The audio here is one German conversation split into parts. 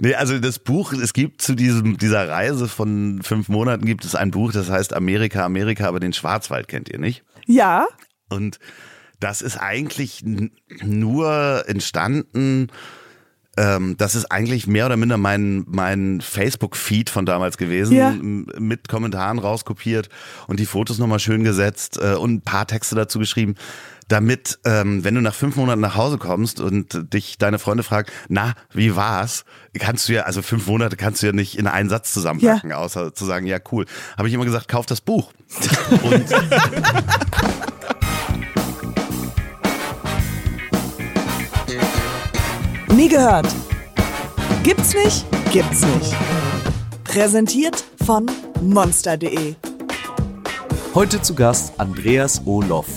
Nee, also das Buch, es gibt zu diesem, dieser Reise von fünf Monaten gibt es ein Buch, das heißt Amerika, Amerika, aber den Schwarzwald kennt ihr nicht. Ja. Und das ist eigentlich nur entstanden, ähm, das ist eigentlich mehr oder minder mein, mein Facebook-Feed von damals gewesen, Ja. mit Kommentaren rauskopiert und die Fotos nochmal schön gesetzt äh, und ein paar Texte dazu geschrieben, damit, ähm, wenn du nach fünf Monaten nach Hause kommst und dich deine Freunde fragen, na, wie war's? Kannst du ja, also fünf Monate kannst du ja nicht in einen Satz zusammenpacken, außer zu sagen, ja, cool. Habe ich immer gesagt, kauf das Buch. Und Nie gehört. Gibt's nicht? Gibt's nicht. Präsentiert von monster.de. Heute zu Gast Andreas Oloff.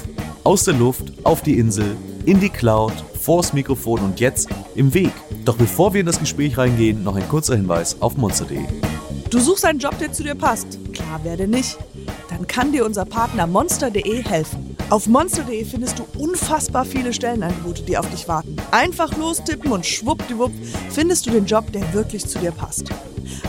Aus der Luft, auf die Insel, in die Cloud, vors Mikrofon und jetzt im Weg. Doch bevor wir in das Gespräch reingehen, noch ein kurzer Hinweis auf monster.de. Du suchst einen Job, der zu dir passt. Klar, wer denn nicht? Dann kann dir unser Partner monster.de helfen. Auf monster.de findest du unfassbar viele Stellenangebote, die auf dich warten. Einfach lostippen und schwuppdiwupp findest du den Job, der wirklich zu dir passt.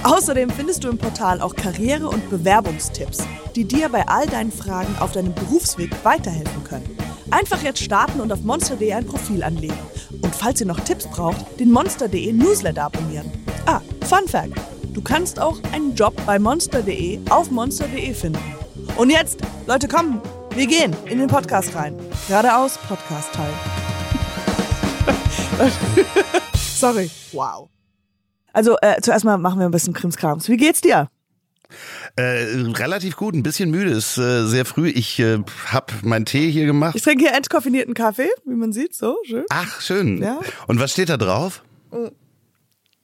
Außerdem findest du im Portal auch Karriere- und Bewerbungstipps, die dir bei all deinen Fragen auf deinem Berufsweg weiterhelfen können. Einfach jetzt starten und auf monster.de ein Profil anlegen. Und falls ihr noch Tipps braucht, den monster.de Newsletter abonnieren. Ah, Fun Fact: Du kannst auch einen Job bei monster.de auf monster.de finden. Und jetzt, Leute, kommen, wir gehen in den Podcast rein. Geradeaus, Podcast-Teil. Sorry. Wow. Also, äh, zuerst mal machen wir ein bisschen Krimskrams. Wie geht's dir? Äh, relativ gut, ein bisschen müde, ist äh, sehr früh. Ich äh, hab meinen Tee hier gemacht. Ich trinke hier entkoffinierten Kaffee, wie man sieht, so schön. Ach, schön. Ja. Und was steht da drauf?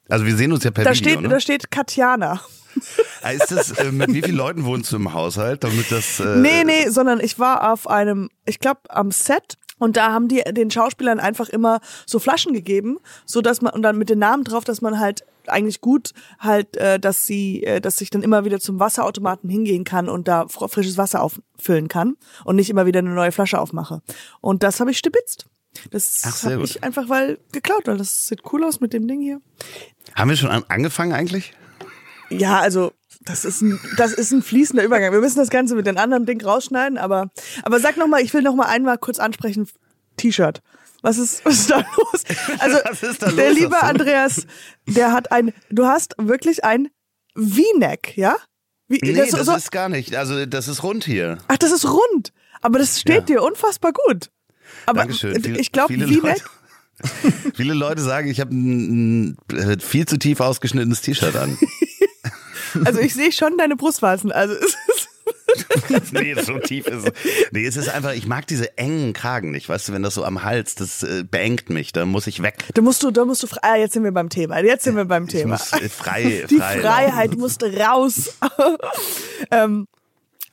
Also wir sehen uns ja per Da Video, steht, ne? da steht Katjana. Ah, Ist das, äh, mit wie vielen Leuten wohnst du im Haushalt, damit das... Äh, Nee, nee, sondern ich war auf einem, ich glaube, am Set und da haben die den Schauspielern einfach immer so Flaschen gegeben, so dass man und dann mit den Namen drauf, dass man halt eigentlich gut halt, äh, dass sie, äh, dass ich dann immer wieder zum Wasserautomaten hingehen kann und da fr- frisches Wasser auffüllen kann und nicht immer wieder eine neue Flasche aufmache. Und das habe ich stibitzt. Das habe ich einfach weil geklaut, weil das sieht cool aus mit dem Ding hier. Haben wir schon an, angefangen eigentlich? Ja, also das ist ein, das ist ein fließender Übergang. Wir müssen das Ganze mit den anderen Ding rausschneiden, aber, aber sag noch mal, ich will noch mal einmal kurz ansprechen, T-Shirt. Was ist, was ist da los? Also, da der los? liebe Hast du- Andreas, der hat ein, du hast wirklich ein V-Neck, ja? Wie, Nee, das, das, so, ist gar nicht. Also das ist rund hier. ach, das ist rund. Aber das steht dir unfassbar gut. Aber Dankeschön. Ich glaube, viele V-Neck, Leute- Viele Leute sagen, ich habe ein, ein viel zu tief ausgeschnittenes T-Shirt an. also ich sehe schon deine Brustwarzen. Also es nee, so tief ist es. Nee, es ist einfach, ich mag diese engen Kragen nicht. Weißt du, wenn das so am Hals, das äh, beengt mich, da muss ich weg. da musst du, da musst du, frei- ah, jetzt sind wir beim Thema. Jetzt sind wir beim Ich Thema. muss äh, frei, Die frei Freiheit musste raus. ähm,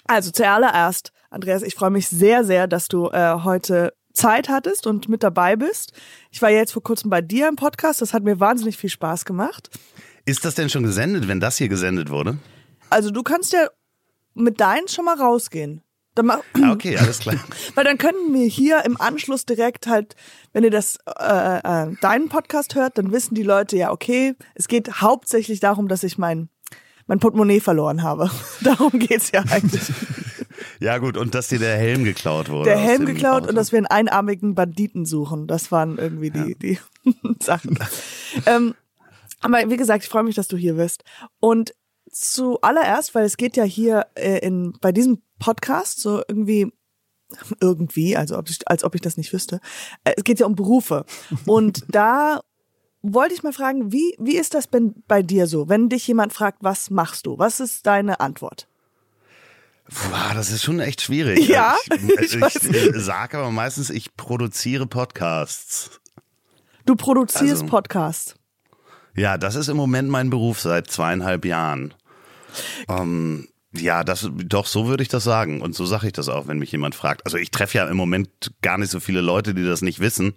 also zuallererst, Andreas, ich freue mich sehr, sehr, dass du äh, heute Zeit hattest und mit dabei bist. Ich war jetzt vor kurzem bei dir im Podcast. Das hat mir wahnsinnig viel Spaß gemacht. Ist das denn schon gesendet, wenn das hier gesendet wurde? Also du kannst ja mit deinen schon mal rausgehen. Dann mach, Ah, okay, alles klar. weil dann können wir hier im Anschluss direkt halt, wenn ihr das äh, äh, deinen Podcast hört, dann wissen die Leute ja, okay, es geht hauptsächlich darum, dass ich mein mein Portemonnaie verloren habe. darum geht's ja eigentlich. Ja gut, und dass dir der Helm geklaut wurde. Der Helm geklaut Auto. und dass wir einen einarmigen Banditen suchen. Das waren irgendwie die, die Sachen. ähm, aber wie gesagt, ich freue mich, dass du hier bist. Und zuallererst, weil es geht ja hier äh, in bei diesem Podcast so irgendwie irgendwie, also ob ich, als ob ich das nicht wüsste. Äh, Es geht ja um Berufe. Und da wollte ich mal fragen, wie, wie ist das denn bei dir so? Wenn dich jemand fragt, was machst du? Was ist deine Antwort? Boah, das ist schon echt schwierig. Ja, ich, ich ich, weiß. ich sage aber meistens, ich produziere Podcasts. Du produzierst Also- Podcasts. Ja, das ist im Moment mein Beruf seit zweieinhalb Jahren. Ähm, ja, das doch so würde ich das sagen und so sage ich das auch, wenn mich jemand fragt. Also ich treffe ja im Moment gar nicht so viele Leute, die das nicht wissen,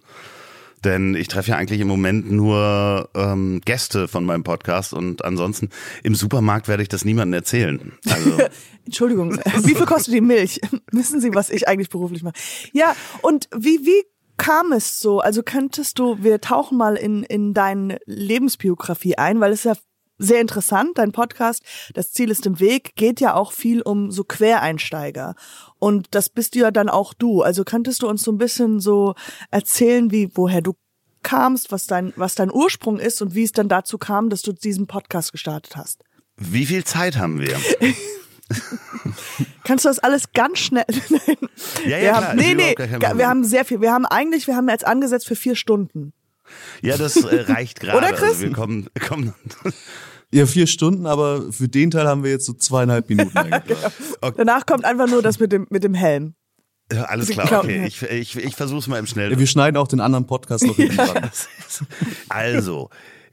denn ich treffe ja eigentlich im Moment nur ähm, Gäste von meinem Podcast und ansonsten im Supermarkt werde ich das niemandem erzählen. Also Entschuldigung, wie viel kostet die Milch? Wissen Sie, was ich eigentlich beruflich mache? Ja, und wie, wie kam es so? Also könntest du, wir tauchen mal in, in deine Lebensbiografie ein, weil es ja sehr interessant, dein Podcast, das Ziel ist im Weg, geht ja auch viel um so Quereinsteiger. Und das bist ja dann auch du. Also könntest du uns so ein bisschen so erzählen, wie, woher du kamst, was dein, was dein Ursprung ist und wie es dann dazu kam, dass du diesen Podcast gestartet hast? Wie viel Zeit haben wir? Kannst du das alles ganz schnell? Ja, ja, wir haben, nee, nee, wir haben sehr viel. Wir haben eigentlich, wir haben jetzt angesetzt für vier Stunden. Ja, das äh, reicht gerade. Oder, Chris? Also wir kommen, kommen Ja, vier Stunden, aber für den Teil haben wir jetzt so zweieinhalb Minuten eingeplant. Danach kommt einfach nur das mit dem, mit dem Helm. Ja, Alles klar, okay. Ich, ich, ich versuche es mal im Ja, Schnell. wir schneiden auch den anderen Podcast noch hinten dran. Also,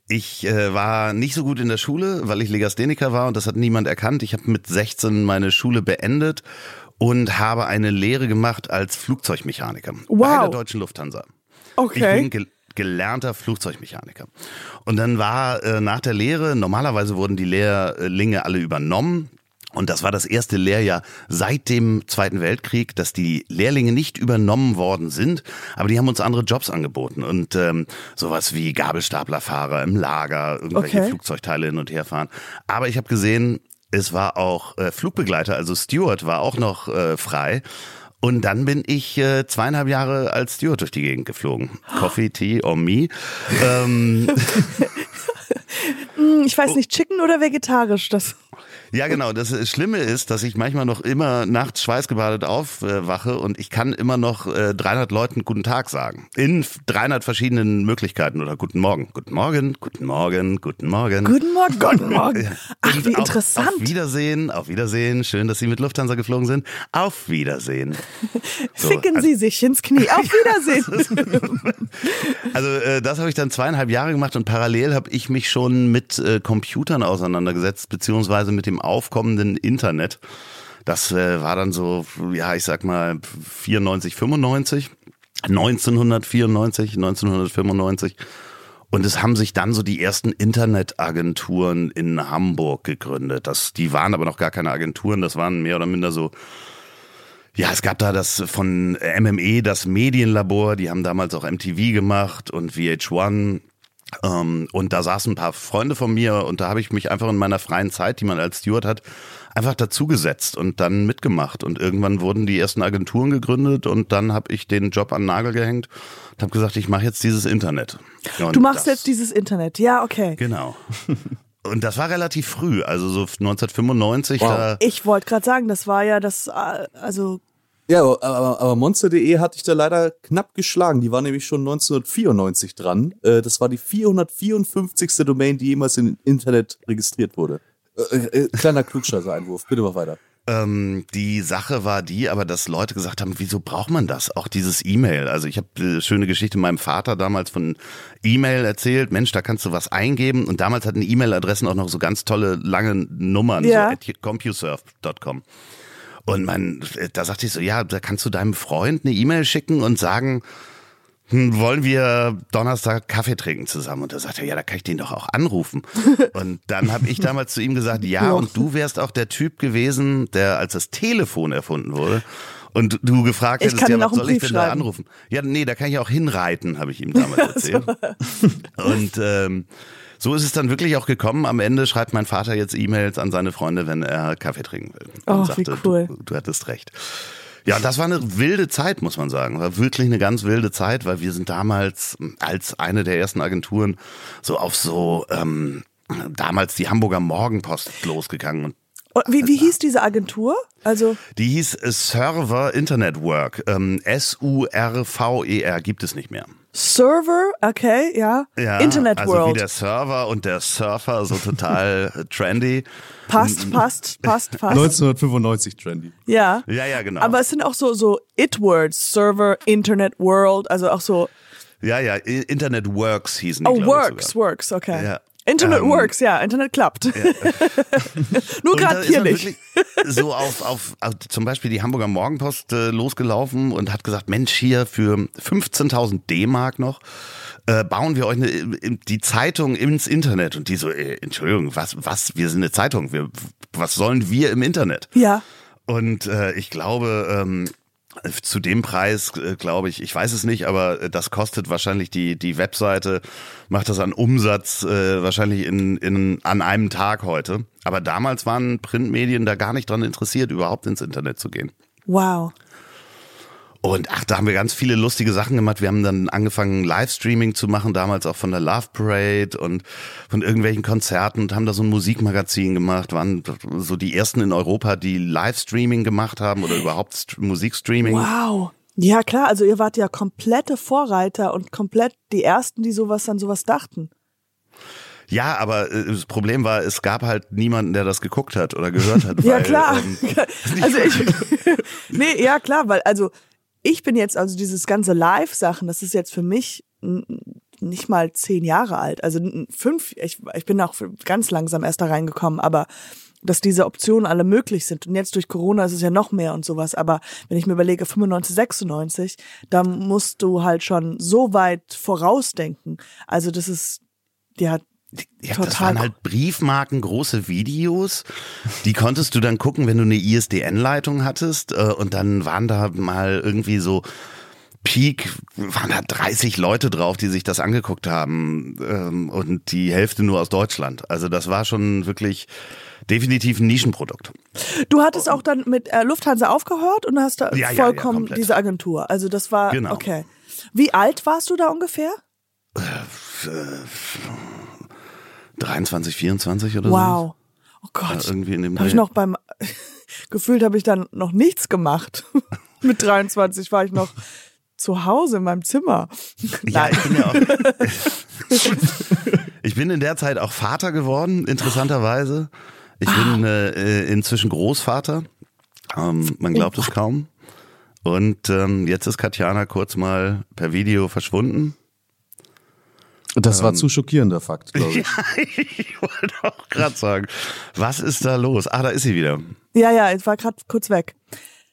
ich äh, war nicht so gut in der Schule, weil ich Legastheniker war und das hat niemand erkannt. Ich habe mit 16 meine Schule beendet und habe eine Lehre gemacht als Flugzeugmechaniker bei Wow. der Deutschen Lufthansa. Ich Okay. bin gel gelernter Flugzeugmechaniker. Und dann war äh, nach der Lehre, normalerweise wurden die Lehrlinge alle übernommen. Und das war das erste Lehrjahr seit dem Zweiten Weltkrieg, dass die Lehrlinge nicht übernommen worden sind, aber die haben uns andere Jobs angeboten und ähm, sowas wie Gabelstaplerfahrer im Lager, irgendwelche Okay. Flugzeugteile hin und her fahren. Aber ich habe gesehen, es war auch äh, Flugbegleiter, also Steward war auch noch äh, frei. Und dann bin ich äh, zweieinhalb Jahre als Steward durch die Gegend geflogen. Coffee, Tea or me. ähm, Hm, Ich weiß nicht, Chicken oder vegetarisch? Das. Ja, genau. Das äh, Schlimme ist, dass ich manchmal noch immer nachts schweißgebadet aufwache und ich kann immer noch äh, 300 Leuten Guten Tag sagen. In f- 300 verschiedenen Möglichkeiten oder Guten Morgen. Guten Morgen, Guten Morgen, Guten Morgen. Guten Morgen, guten Morgen. Ach, wie auf- interessant. Auf Wiedersehen, auf Wiedersehen. Schön, dass Sie mit Lufthansa geflogen sind. Auf Wiedersehen. So, Ficken also- Sie sich ins Knie. Auf Wiedersehen. Also äh, das habe ich dann zweieinhalb Jahre gemacht und parallel habe ich mich schon mit äh, Computern auseinandergesetzt, beziehungsweise mit dem aufkommenden Internet. Das äh, war dann so, ja, ich sag mal 94, 95, 1994, 1995. Und es haben sich dann so die ersten Internetagenturen in Hamburg gegründet. Das, die waren aber noch gar keine Agenturen, das waren mehr oder minder so ja, es gab da das von MME, das Medienlabor, die haben damals auch MTV gemacht und VH1. Ähm, und da saßen ein paar Freunde von mir und da habe ich mich einfach in meiner freien Zeit, die man als Steward hat, einfach dazugesetzt und dann mitgemacht. Und irgendwann wurden die ersten Agenturen gegründet und dann habe ich den Job an den Nagel gehängt und habe gesagt, ich mache jetzt dieses Internet. Und Du machst das- jetzt dieses Internet. Ja, okay. Genau. Und das war relativ früh, also so 1995. Wow. Da, Ich wollte gerade sagen, das war ja das, äh, also Ja, aber, aber, Monster.de hatte ich da leider knapp geschlagen. Die war nämlich schon 1994 dran. Äh, Das war die 454. Domain, die jemals im Internet registriert wurde. Äh, äh, kleiner Klugscheißer-Einwurf. Bitte mach weiter. Ähm, die Sache war die, aber dass Leute gesagt haben, wieso braucht man das? Auch dieses E-Mail. Also ich habe eine schöne Geschichte meinem Vater damals von E-Mail erzählt. Mensch, da kannst du was eingeben. Und damals hatten E-Mail-Adressen auch noch so ganz tolle lange Nummern, Ja. so at compuserve.com. Und man, da sagte ich so, ja, da kannst du deinem Freund eine E-Mail schicken und sagen, hm, wollen wir Donnerstag Kaffee trinken zusammen? Und da sagt er, ja, da kann ich den doch auch anrufen. Und dann habe ich damals zu ihm gesagt, ja, und du wärst auch der Typ gewesen, der als das Telefon erfunden wurde. Und du gefragt Ich hättest, ja, was soll ich denn da schreiben. anrufen? Ja, nee, da kann ich auch hinreiten, habe ich ihm damals erzählt. Und ähm, so ist es dann wirklich auch gekommen. Am Ende schreibt mein Vater jetzt E-Mails an seine Freunde, wenn er Kaffee trinken will. Und Oh, wie cool. du, du hattest recht. Ja, das war eine wilde Zeit, muss man sagen. War wirklich eine ganz wilde Zeit, weil wir sind damals als eine der ersten Agenturen so auf so ähm, damals die Hamburger Morgenpost losgegangen und wie, wie hieß diese Agentur? Also, die hieß Server Internet Work. Ähm, S-U-R-V-E-R gibt es nicht mehr. Server, okay, ja. Ja, Internet also wie World. der Server und der Surfer, so total trendy. Passt, passt, passt, passt. 1995 trendy. Ja. Ja, ja, genau. Aber es sind auch so, so It-Words, Server, Internet World, also auch so, ja, ja, Internet Works hießen die, oh, Works, sogar. Works, okay. Ja. Internet Ähm, Works, ja, Internet klappt. Nur Und da gerade hier nicht. so auf, auf, auf zum Beispiel die Hamburger Morgenpost äh, losgelaufen und hat gesagt, Mensch, hier für 15.000 D-Mark noch äh, bauen wir euch eine, äh, die Zeitung ins Internet. Und die so, äh, Entschuldigung, was, was, wir sind eine Zeitung, wir, was sollen wir im Internet? Ja. Und äh, ich glaube, ähm, Zu dem Preis, äh, glaube ich, ich weiß es nicht, aber äh, das kostet wahrscheinlich die, die Webseite, macht das an Umsatz äh, wahrscheinlich in, in, an einem Tag heute. Aber damals waren Printmedien da gar nicht dran interessiert, überhaupt ins Internet zu gehen. Wow. Und ach, da haben wir ganz viele lustige Sachen gemacht. Wir haben dann angefangen, Livestreaming zu machen, damals auch von der Love Parade und von irgendwelchen Konzerten und haben da so ein Musikmagazin gemacht, waren so die ersten in Europa, die Livestreaming gemacht haben oder überhaupt St Musikstreaming. Wow. Ja, klar, also ihr wart ja komplette Vorreiter und komplett die ersten, die sowas an sowas dachten. Ja, aber äh, das Problem war, es gab halt niemanden, der das geguckt hat oder gehört hat. ja, weil, klar. Ähm, also ich, nee, ja, klar, weil, also ich bin jetzt, also dieses ganze Live-Sachen, das ist jetzt für mich nicht mal zehn Jahre alt. Also fünf, ich, ich bin auch ganz langsam erst da reingekommen, aber dass diese Optionen alle möglich sind. Und jetzt durch Corona ist es ja noch mehr und sowas. Aber wenn ich mir überlege, 95, 96, da musst du halt schon so weit vorausdenken. Also das ist, ja, ja, das waren halt Briefmarken, große Videos. Die konntest du dann gucken, wenn du eine ISDN-Leitung hattest. Äh, und dann waren da mal irgendwie so Peak, waren da 30 Leute drauf, die sich das angeguckt haben. Ähm, und die Hälfte nur aus Deutschland. Also das war schon wirklich definitiv ein Nischenprodukt. Du hattest auch dann mit äh, Lufthansa aufgehört und hast da Ja, ja, vollkommen ja, diese Agentur. Also das war, Genau. okay. Wie alt warst du da ungefähr? 23, 24 oder Wow. Oh so. Gott. Ja, irgendwie in dem Habe ich noch beim gefühlt habe ich dann noch nichts gemacht. Mit 23 war ich noch zu Hause in meinem Zimmer. Ja, Nein. ich bin ja auch. ich bin in der Zeit auch Vater geworden, interessanterweise. Ich bin äh, inzwischen Großvater. Ähm, man glaubt es kaum. Und ähm, jetzt ist Katjana kurz mal per Video verschwunden. Das war zu schockierender Fakt, glaube ich. ich wollte auch gerade sagen, was ist da los? Ah, da ist sie wieder. Ja, ja, ich war gerade kurz weg.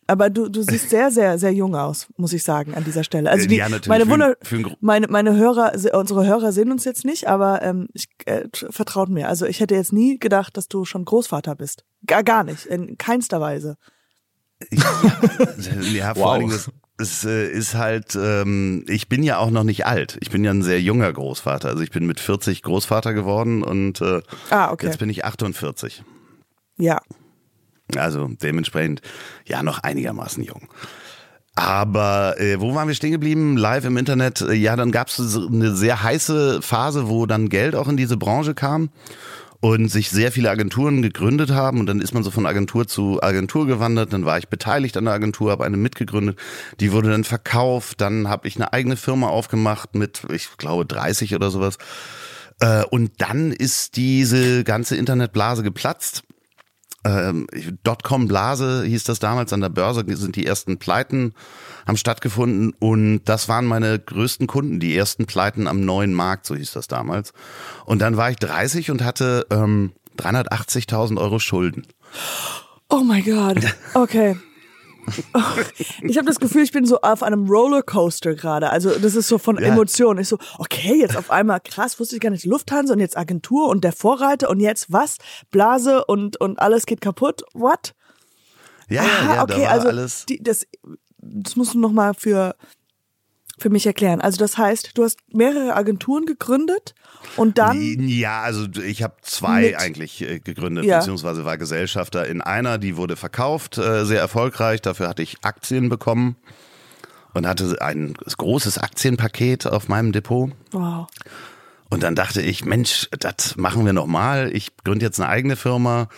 Aber du, du siehst sehr, sehr, sehr jung aus, muss ich sagen, an dieser Stelle. Also die, Ja, natürlich, meine Wunder, meine, meine Hörer, unsere Hörer sehen uns jetzt nicht, aber ähm, ich, äh, vertraut mir. Also ich hätte jetzt nie gedacht, dass du schon Großvater bist. Gar, gar nicht, in keinster Weise. Ja, vor Wow. allen Dingen, das, es äh, ist halt, ähm, ich bin ja auch noch nicht alt. Ich bin ja ein sehr junger Großvater. Also ich bin mit 40 Großvater geworden und äh, Ah, okay. jetzt bin ich 48. Ja. Also dementsprechend ja noch einigermaßen jung. Aber äh, wo waren wir stehen geblieben? Live im Internet. Äh, Ja, dann gab es eine sehr heiße Phase, wo dann Geld auch in diese Branche kam und sich sehr viele Agenturen gegründet haben. Und dann ist man so von Agentur zu Agentur gewandert. Dann war ich beteiligt an der Agentur, habe eine mitgegründet. Die wurde dann verkauft. Dann habe ich eine eigene Firma aufgemacht mit, ich glaube, 30 oder sowas. Äh, Und dann ist diese ganze Internetblase geplatzt ähm, Dotcom-Blase hieß das damals an der Börse, sind die ersten Pleiten haben stattgefunden und das waren meine größten Kunden, die ersten Pleiten am neuen Markt, so hieß das damals. Und dann war ich 30 und hatte ähm, 380.000 Euro Schulden. Oh mein Gott. Okay. Ich habe das Gefühl, ich bin so auf einem Rollercoaster gerade. Also das ist so von Ja. Emotionen. Ich so, okay, jetzt auf einmal krass, wusste ich gar nicht, Lufthansa und jetzt Agentur und der Vorreiter und jetzt was? Blase und und alles geht kaputt. What? Ja, ah, ja, okay, also alles. Die, das, das musst du noch mal für für mich erklären. Also das heißt, du hast mehrere Agenturen gegründet und dann Ja, also ich habe zwei Mit- eigentlich äh, gegründet, Ja. beziehungsweise war Gesellschafter in einer, die wurde verkauft, äh, sehr erfolgreich. Dafür hatte ich Aktien bekommen und hatte ein großes Aktienpaket auf meinem Depot. wow. Und dann dachte ich, Mensch, das machen wir nochmal. Ich gründe jetzt eine eigene Firma.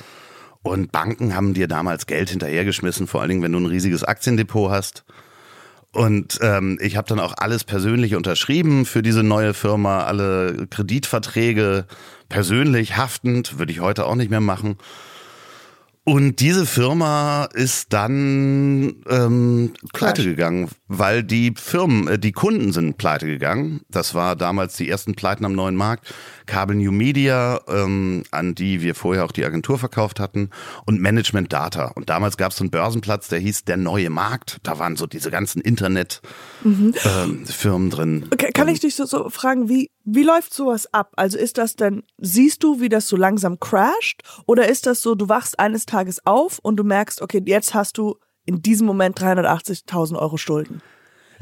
Und Banken haben dir damals Geld hinterhergeschmissen, vor allen Dingen, wenn du ein riesiges Aktiendepot hast. Und ähm, ich habe dann auch alles persönlich unterschrieben für diese neue Firma, alle Kreditverträge persönlich haftend, würde ich heute auch nicht mehr machen. Und diese Firma ist dann ähm, pleite gegangen, weil die Firmen, äh, die Kunden sind pleite gegangen. Das war damals die ersten Pleiten am neuen Markt. Kabel New Media, ähm, an die wir vorher auch die Agentur verkauft hatten, und Management Data. Und damals gab es so einen Börsenplatz, der hieß der neue Markt. Da waren so diese ganzen Internet-Firmen drin. Okay, kann ich dich so, so fragen, wie, wie läuft sowas ab? Also ist das denn, siehst du, wie das so langsam crasht? Oder ist das so, du wachst eines Tages auf und du merkst, okay, jetzt hast du in diesem Moment 380.000 Euro Schulden.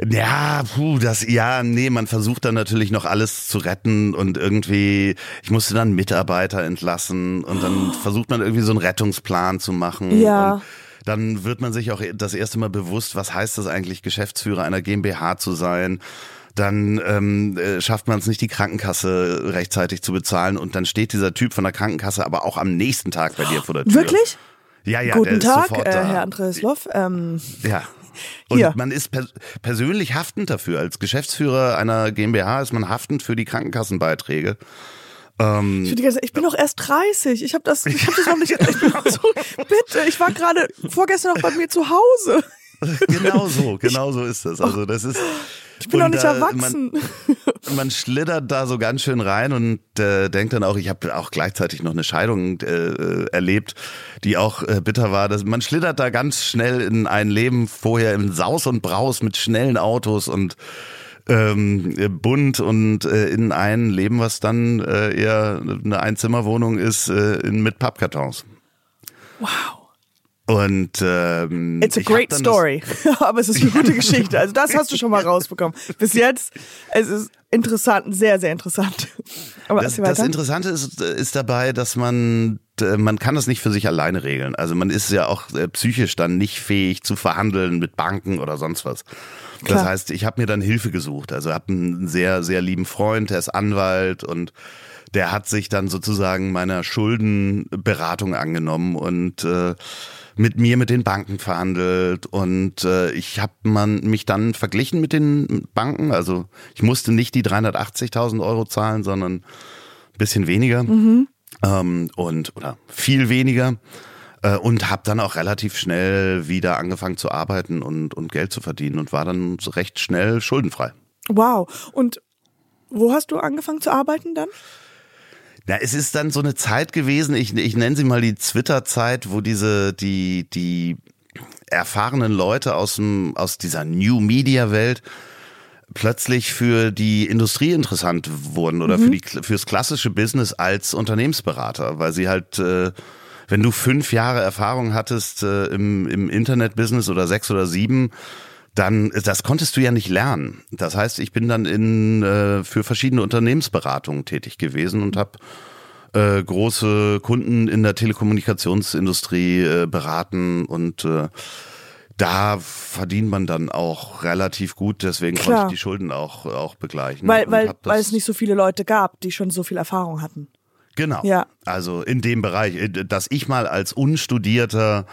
Ja, puh, das, ja, nee, man versucht dann natürlich noch alles zu retten und irgendwie, ich musste dann Mitarbeiter entlassen und dann oh. versucht man irgendwie so einen Rettungsplan zu machen. Ja. Und dann wird man sich auch das erste Mal bewusst, was heißt das eigentlich, Geschäftsführer einer GmbH zu sein dann ähm, äh, schafft man es nicht, die Krankenkasse rechtzeitig zu bezahlen und dann steht dieser Typ von der Krankenkasse aber auch am nächsten Tag bei dir vor der Tür. Wirklich? Ja, ja, Guten der Tag, ist sofort äh, da. Herr Andreas Loff. Ähm, Ja. Und Hier. man ist pers persönlich haftend dafür. Als Geschäftsführer einer GmbH ist man haftend für die Krankenkassenbeiträge. Ähm, ich, ganze- ich bin doch erst 30. Ich habe das, ich hab das noch nicht. Ich bin so, bitte, ich war gerade vorgestern noch bei mir zu Hause. genau so, genau so ist das. Also das ist. Ich bin noch nicht erwachsen. Man, man schlittert da so ganz schön rein und äh, denkt dann auch, ich habe auch gleichzeitig noch eine Scheidung äh, erlebt, die auch äh, bitter war. Dass man schlittert da ganz schnell in ein Leben vorher im Saus und Braus mit schnellen Autos und ähm, bunt und äh, in ein Leben, was dann äh, eher eine Einzimmerwohnung ist, äh, in, mit Pappkartons. Wow. Und ähm, It's a great story. Aber es ist eine gute Geschichte. Also das hast du schon mal rausbekommen. Bis jetzt, es ist interessant, sehr, sehr interessant. Aber Das, das. Interessante ist, ist dabei, dass man äh, man kann das nicht für sich alleine regeln. Also man ist ja auch äh, psychisch dann nicht fähig zu verhandeln mit Banken oder sonst was. Klar. Das heißt, ich habe mir dann Hilfe gesucht. Also habe einen sehr sehr lieben Freund, der ist Anwalt und der hat sich dann sozusagen meiner Schuldenberatung angenommen und äh, mit mir mit den Banken verhandelt und äh, ich habe man mich dann verglichen mit den Banken. Also ich musste nicht die 380.000 Euro zahlen, sondern ein bisschen weniger ähm, und oder viel weniger äh, und habe dann auch relativ schnell wieder angefangen zu arbeiten und und Geld zu verdienen und war dann recht schnell schuldenfrei. Wow. Und wo hast du angefangen zu arbeiten dann? Ja, es ist dann so eine Zeit gewesen, ich, ich nenne sie mal die Twitter-Zeit, wo diese, die, die erfahrenen Leute aus dem, aus dieser New Media Welt plötzlich für die Industrie interessant wurden oder für die, fürs klassische Business als Unternehmensberater, weil sie halt, äh, wenn du fünf Jahre Erfahrung hattest äh, im, im Internet-Business oder sechs oder sieben, dann, das konntest du ja nicht lernen. Das heißt, ich bin dann in, äh, für verschiedene Unternehmensberatungen tätig gewesen und habe äh, große Kunden in der Telekommunikationsindustrie äh, beraten und äh, da verdient man dann auch relativ gut, deswegen Klar. konnte ich die Schulden auch, auch begleichen. Weil, weil, weil es nicht so viele Leute gab, die schon so viel Erfahrung hatten. Genau. Ja. Also in dem Bereich, äh, dass ich mal als unstudierter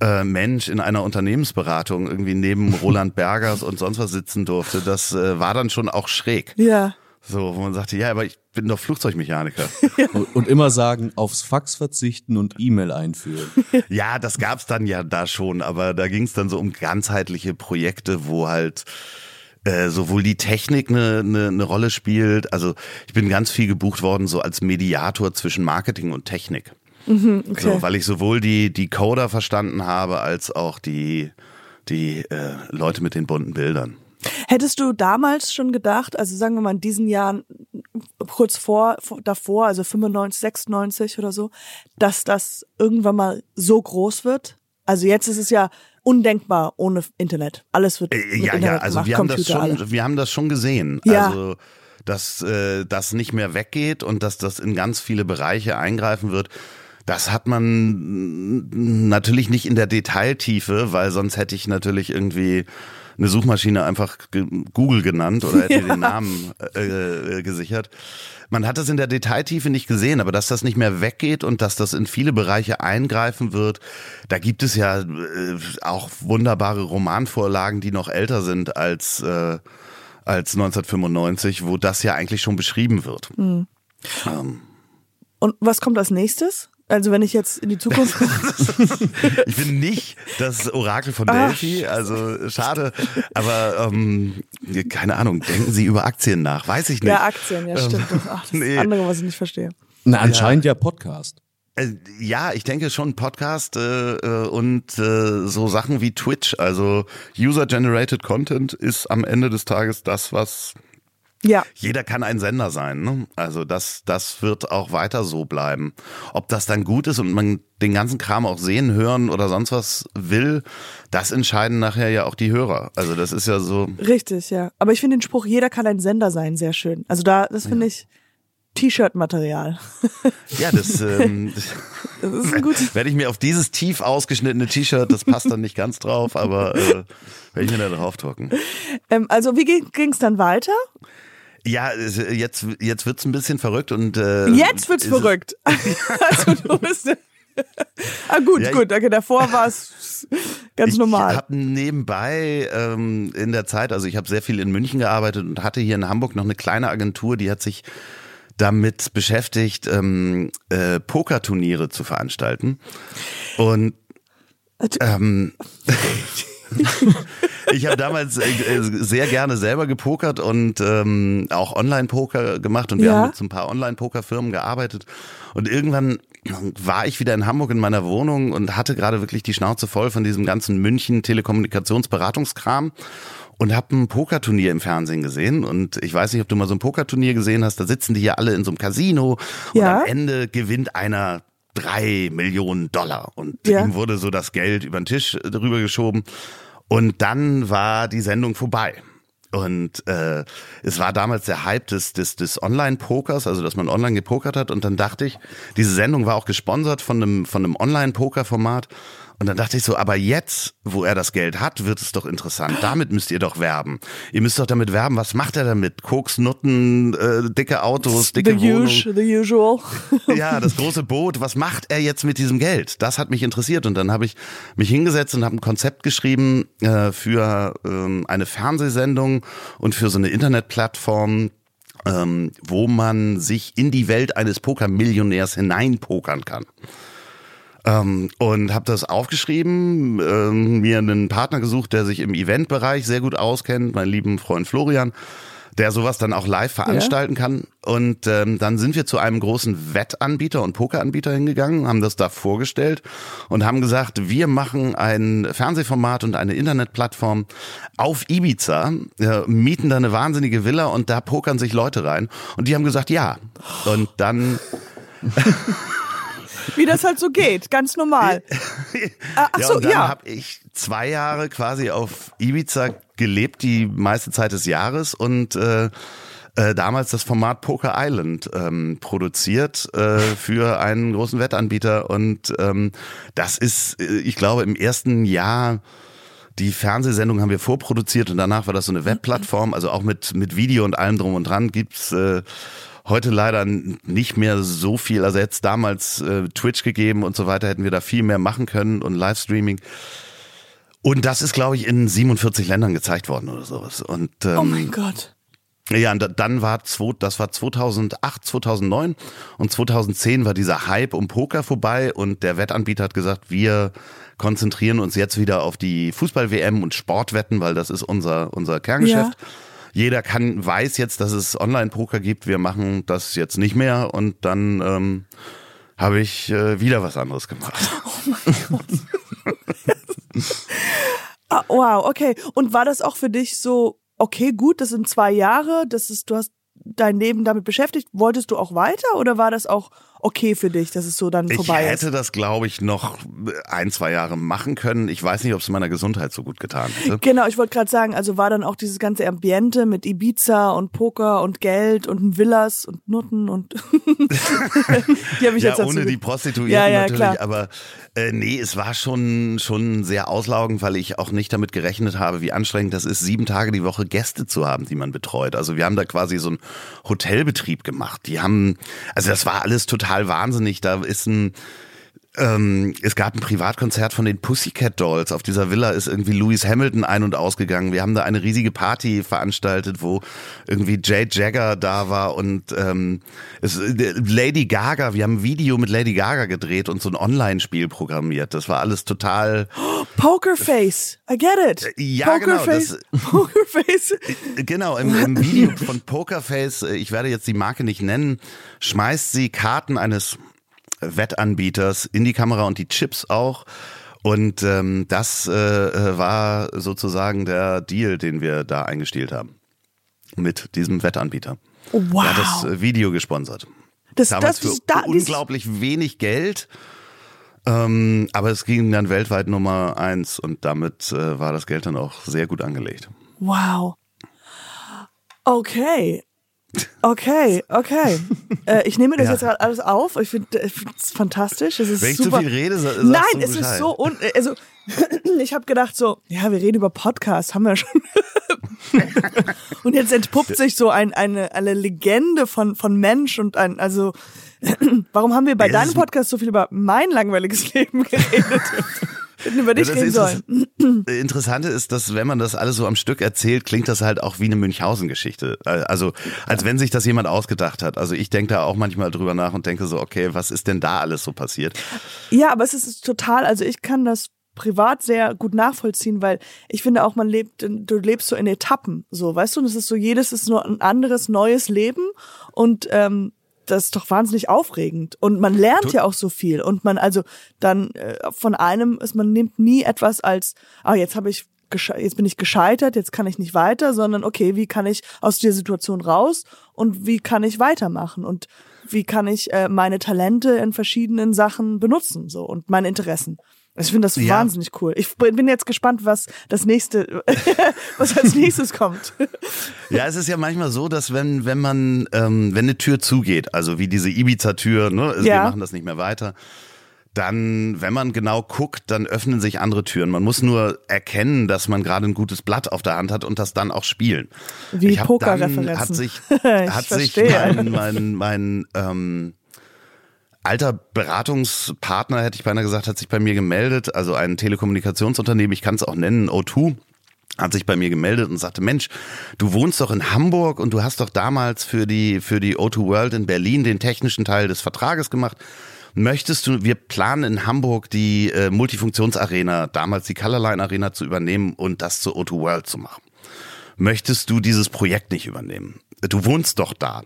äh, Mensch in einer Unternehmensberatung irgendwie neben Roland Bergers und sonst was sitzen durfte, das äh, war dann schon auch schräg. Ja. So, wo man sagte, ja, aber ich bin doch Flugzeugmechaniker. Und, und immer sagen, aufs Fax verzichten und E-Mail einführen. ja, das gab's dann ja da schon, aber da ging's dann so um ganzheitliche Projekte, wo halt äh, sowohl die Technik eine, eine, eine Rolle spielt. Also ich bin ganz viel gebucht worden, so als Mediator zwischen Marketing und Technik. Okay. So, weil ich sowohl die, die Coder verstanden habe, als auch die, die äh, Leute mit den bunten Bildern. Hättest du damals schon gedacht, also sagen wir mal in diesen Jahren kurz vor, vor davor, also 95, 96 oder so, dass das irgendwann mal so groß wird? Also jetzt ist es ja undenkbar ohne Internet. Alles wird Äh, ja, Internet ja, also gemacht, wir haben das schon, alle. wir haben das schon gesehen. Ja. Also dass äh, das nicht mehr weggeht und dass das in ganz viele Bereiche eingreifen wird. Das hat man natürlich nicht in der Detailtiefe, weil sonst hätte ich natürlich irgendwie eine Suchmaschine einfach Google genannt oder hätte den Namen äh, äh, gesichert. Man hat das in der Detailtiefe nicht gesehen, aber dass das nicht mehr weggeht und dass das in viele Bereiche eingreifen wird, da gibt es ja äh, auch wunderbare Romanvorlagen, die noch älter sind als, äh, als 1995, wo das ja eigentlich schon beschrieben wird. Mhm. Ähm, Und was kommt als nächstes? Also wenn ich jetzt in die Zukunft gucke. ich bin nicht das Orakel von Ach, Delphi, also schade, aber ähm, keine Ahnung, denken Sie über Aktien nach, weiß ich nicht. ja, Aktien, ja stimmt. Das, ach, das nee. andere, was ich nicht verstehe. Na, anscheinend ja, Podcast. Äh, Ja, ich denke schon Podcast äh, äh, und äh, so Sachen wie Twitch, also User-Generated Content ist am Ende des Tages das, was Ja. Jeder kann ein Sender sein. Ne? Also das, das wird auch weiter so bleiben. Ob das dann gut ist und man den ganzen Kram auch sehen, hören oder sonst was will, das entscheiden nachher ja auch die Hörer. Also das ist ja so. Richtig, ja. Aber ich finde den Spruch, jeder kann ein Sender sein, sehr schön. Also da, das finde ich T-Shirt-Material. Ja, das, ähm, Das ist ein gutes. werde ich mir auf dieses tief ausgeschnittene T-Shirt, das passt dann nicht ganz drauf, aber äh, werde ich mir da drauf drucken. Ähm, also wie ging es dann weiter? Ja, jetzt, jetzt wird's ein bisschen verrückt und äh, Jetzt wird's verrückt. also du bist. ah gut, Ja, ich- gut. Okay, davor war es ganz ich normal. habe nebenbei ähm, in der Zeit, also ich habe sehr viel in München gearbeitet und hatte hier in Hamburg noch eine kleine Agentur, die hat sich damit beschäftigt, ähm, äh, Pokerturniere zu veranstalten. Und ähm, ich habe damals äh, äh, sehr gerne selber gepokert und ähm, auch Online-Poker gemacht und wir Ja. haben mit so ein paar Online-Poker-Firmen gearbeitet. Und irgendwann war ich wieder in Hamburg in meiner Wohnung und hatte gerade wirklich die Schnauze voll von diesem ganzen München Telekommunikationsberatungskram und habe ein Pokerturnier im Fernsehen gesehen und ich weiß nicht, ob du mal so ein Pokerturnier gesehen hast, da sitzen die ja alle in so einem Casino und Ja. am Ende gewinnt einer drei Millionen Dollar und Ja. ihm wurde so das Geld über den Tisch äh, drüber geschoben und dann war die Sendung vorbei. Und äh, es war damals der Hype des, des, des Online-Pokers, also dass man online gepokert hat. Und dann dachte ich, diese Sendung war auch gesponsert von einem, von einem Online-Poker-Format. Und dann dachte ich so, aber jetzt, wo er das Geld hat, wird es doch interessant. Damit müsst ihr doch werben. Ihr müsst doch damit werben. Was macht er damit? Koks, Nutten, äh, dicke Autos, The, dicke Wohnung. us the usual. Ja, das große Boot. Was macht er jetzt mit diesem Geld? Das hat mich interessiert und dann habe ich mich hingesetzt und habe ein Konzept geschrieben äh, für ähm, eine Fernsehsendung und für so eine Internetplattform, ähm, wo man sich in die Welt eines Pokermillionärs hineinpokern kann. Ähm, und habe das aufgeschrieben, ähm, mir einen Partner gesucht, der sich im Eventbereich sehr gut auskennt, meinen lieben Freund Florian, der sowas dann auch live veranstalten kann. Und ähm, dann sind wir zu einem großen Wettanbieter und Pokeranbieter hingegangen, haben das da vorgestellt und haben gesagt, wir machen ein Fernsehformat und eine Internetplattform auf Ibiza, äh, mieten da eine wahnsinnige Villa und da pokern sich Leute rein. Und die haben gesagt, ja. Und dann Wie das halt so geht, ganz normal. Ah, Ach ja, und dann ja. habe ich zwei Jahre quasi auf Ibiza gelebt, die meiste Zeit des Jahres und äh, äh, damals das Format Poker Island ähm, produziert äh, für einen großen Wettanbieter und ähm, das ist, äh, ich glaube, im ersten Jahr die Fernsehsendung haben wir vorproduziert und danach war das so eine Webplattform, also auch mit, mit Video und allem drum und dran gibt's äh, heute leider nicht mehr so viel. Also jetzt damals äh, Twitch gegeben und so weiter, hätten wir da viel mehr machen können und Livestreaming. Und das ist, glaube ich, in 47 Ländern gezeigt worden oder sowas. Und ähm, Oh mein Gott. ja, und da- dann war zwo- das war 2008, 2009 und 2010 war dieser Hype um Poker vorbei und der Wettanbieter hat gesagt, wir konzentrieren uns jetzt wieder auf die Fußball-WM und Sportwetten, weil das ist unser unser Kerngeschäft. Jeder kann weiß jetzt, dass es Online-Poker gibt. Wir machen das jetzt nicht mehr und dann ähm, habe ich äh, wieder was anderes gemacht. Ah, wow, okay. Und war das auch für dich so, okay, gut, das sind zwei Jahre, das ist, du hast dein Leben damit beschäftigt. Wolltest du auch weiter oder war das auch okay für dich, dass es so dann Ich vorbei hätte ist? das, glaube ich, noch ein, zwei Jahre machen können. Ich weiß nicht, ob es meiner Gesundheit so gut getan hätte. Genau, ich wollte gerade sagen, also war dann auch dieses ganze Ambiente mit Ibiza und Poker und Geld und Villas und Nutten und die habe ich ja, jetzt ohne die Prostituierten Ja, ja, natürlich, klar. aber äh, nee, es war schon schon sehr auslaugend, weil ich auch nicht damit gerechnet habe, wie anstrengend das ist, sieben Tage die Woche Gäste zu haben, die man betreut. Also wir haben da quasi so einen Hotelbetrieb gemacht. Die haben, also das war alles total wahnsinnig. Da ist ein ähm, es gab ein Privatkonzert von den Pussycat Dolls. Auf dieser Villa ist irgendwie Lewis Hamilton ein- und ausgegangen. Wir haben da eine riesige Party veranstaltet, wo irgendwie Jay Jagger da war und ähm, es, äh, Lady Gaga. Wir haben ein Video mit Lady Gaga gedreht und so ein Online-Spiel programmiert. Das war alles total Pokerface. I get it. Ja, genau, Pokerface. Pokerface. Genau, im, im Video von Pokerface, äh, ich werde jetzt die Marke nicht nennen, schmeißt sie Karten eines Wettanbieters in die Kamera und die Chips auch. Und ähm, das äh, äh, war sozusagen der Deal, den wir da eingestielt haben. mit diesem Wettanbieter. Wow. Er hat das äh, Video gesponsert. Das, Damals das, für da, unglaublich wenig Geld. Ähm, aber es ging dann weltweit Nummer eins und damit äh, war das Geld dann auch sehr gut angelegt. Wow. Okay. Okay, okay. äh, ich nehme das Ja. jetzt gerade alles auf. Ich finde es fantastisch. Es ist Wenn ich zu super. viel rede, sa- sagst Nein, du es ist so un also ich habe gedacht so, ja, wir reden über Podcasts, haben wir schon. und jetzt entpuppt sich so ein, eine eine Legende von von Mensch und ein also warum haben wir bei Ja, deinem Podcast so viel über mein langweiliges Leben geredet? Hätten über dich Ja, reden sollen. Interess- Interessante ist, dass wenn man das alles so am Stück erzählt, klingt das halt auch wie eine Münchhausen-Geschichte. Also als wenn sich das jemand ausgedacht hat. Also ich denke da auch manchmal drüber nach und denke so, okay, was ist denn da alles so passiert? Ja, aber es ist total, also ich kann das privat sehr gut nachvollziehen, weil ich finde auch, man lebt, du lebst so in Etappen, so, weißt du, und es ist so, jedes ist nur ein anderes, neues Leben und ähm, das ist doch wahnsinnig aufregend. Und man lernt ja auch so viel. Und man also dann äh, von einem ist man nimmt nie etwas als ah jetzt habe ich jetzt bin ich gescheitert jetzt kann ich nicht weiter sondern okay wie kann ich aus der Situation raus und wie kann ich weitermachen? Und wie kann ich äh, meine Talente in verschiedenen Sachen benutzen so und meine Interessen ich finde das Ja. wahnsinnig cool. Ich bin jetzt gespannt, was das nächste, was als nächstes kommt. Ja, es ist ja manchmal so, dass wenn, wenn man, ähm, wenn eine Tür zugeht, also wie diese Ibiza-Tür, ne, also wir Ja. machen das nicht mehr weiter, dann, wenn man genau guckt, dann öffnen sich andere Türen. Man muss nur erkennen, dass man gerade ein gutes Blatt auf der Hand hat und das dann auch spielen. Wie Pokerreferenzen. Hat sich, Ich hat sich verstehe. mein, mein, mein ähm, alter Beratungspartner, hätte ich beinahe gesagt, hat sich bei mir gemeldet, also ein Telekommunikationsunternehmen, ich kann es auch nennen, O2 hat sich bei mir gemeldet und sagte, Mensch, du wohnst doch in Hamburg und du hast doch damals für die, für die O2 World in Berlin den technischen Teil des Vertrages gemacht. Möchtest du, wir planen in Hamburg die äh, Multifunktionsarena, damals die Colorline Arena zu übernehmen und das zur O2 World zu machen. Möchtest du dieses Projekt nicht übernehmen? Du wohnst doch da.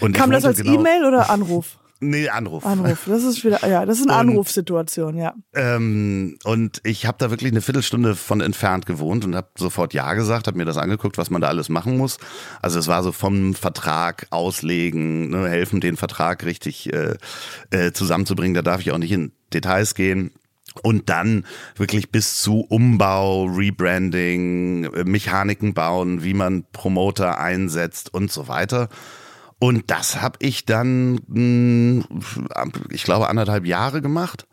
Und Kam das als genau- E-Mail oder Anruf? Nee, Anruf. Anruf. Das ist wieder, ja, das ist eine Und- Anrufsituation, ja. Ähm, und ich habe da wirklich eine Viertelstunde von entfernt gewohnt und habe sofort Ja gesagt, habe mir das angeguckt, was man da alles machen muss. Also es war so vom Vertrag auslegen, ne, helfen, den Vertrag richtig äh, äh, zusammenzubringen. Da darf ich auch nicht in Details gehen. Und dann wirklich bis zu Umbau, Rebranding, äh, Mechaniken bauen, wie man Promoter einsetzt und so weiter. Und das habe ich dann, mh, ich glaube, anderthalb Jahre gemacht.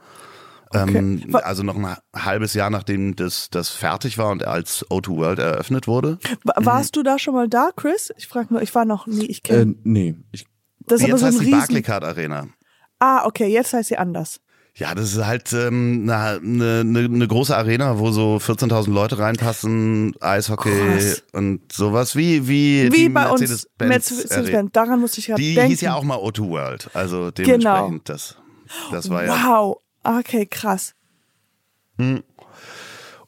Ähm, Wa- also noch ein halbes Jahr, nachdem das, das fertig war und als O2 World eröffnet wurde. Wa- Warst du da schon mal da, Chris? Ich frage nur, ich war noch nie, ich Äh, kenne. nee, ich, das ist aber Jetzt so ein heißt die Riesen. Barclaycard Arena. Ah, okay, jetzt heißt sie anders. Ja, das ist halt ähm, eine, eine, eine große Arena, wo so 14.000 Leute reinpassen, Eishockey Krass. und sowas wie wie, Wie die bei uns Mercedes-Benz Mercedes Arena. Benz. Daran musste ich gerade Die denken. hieß ja auch mal O2 World, also Genau. dementsprechend das. Das war ja Wow. Okay, krass.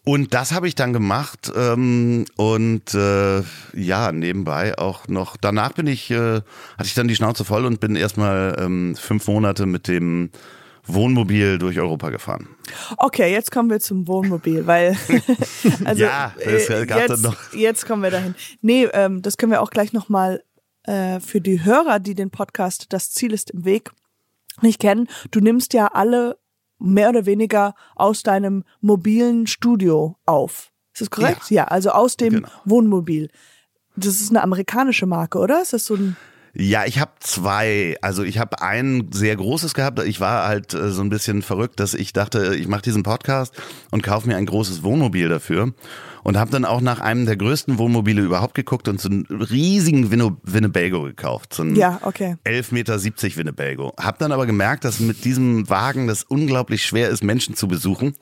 Und das habe ich dann gemacht ähm, und äh, ja, nebenbei auch noch. Danach bin ich, äh, hatte ich dann die Schnauze voll und bin erstmal ähm, fünf Monate mit dem Wohnmobil durch Europa gefahren. Okay, jetzt kommen wir zum Wohnmobil, weil also Ja, es äh, gab dann jetzt, noch- jetzt kommen wir dahin. Nee, ähm, das können wir auch gleich nochmal äh, für die Hörer, die den Podcast Das Ziel ist im Weg nicht kennen. Du nimmst ja alle mehr oder weniger aus deinem mobilen Studio auf. Ist das korrekt? Ja, also aus dem Genau. Wohnmobil. Das ist eine amerikanische Marke, oder? Ist das so ein Ja, ich habe zwei. Also ich habe ein sehr großes gehabt. Ich war halt äh, so ein bisschen verrückt, dass ich dachte, ich mache diesen Podcast und kaufe mir ein großes Wohnmobil dafür. Und habe dann auch nach einem der größten Wohnmobile überhaupt geguckt und so einen riesigen Winno- Winnebago gekauft. So ein Ja, okay. 11,70 Meter Winnebago. Hab dann aber gemerkt, dass mit diesem Wagen das unglaublich schwer ist, Menschen zu besuchen.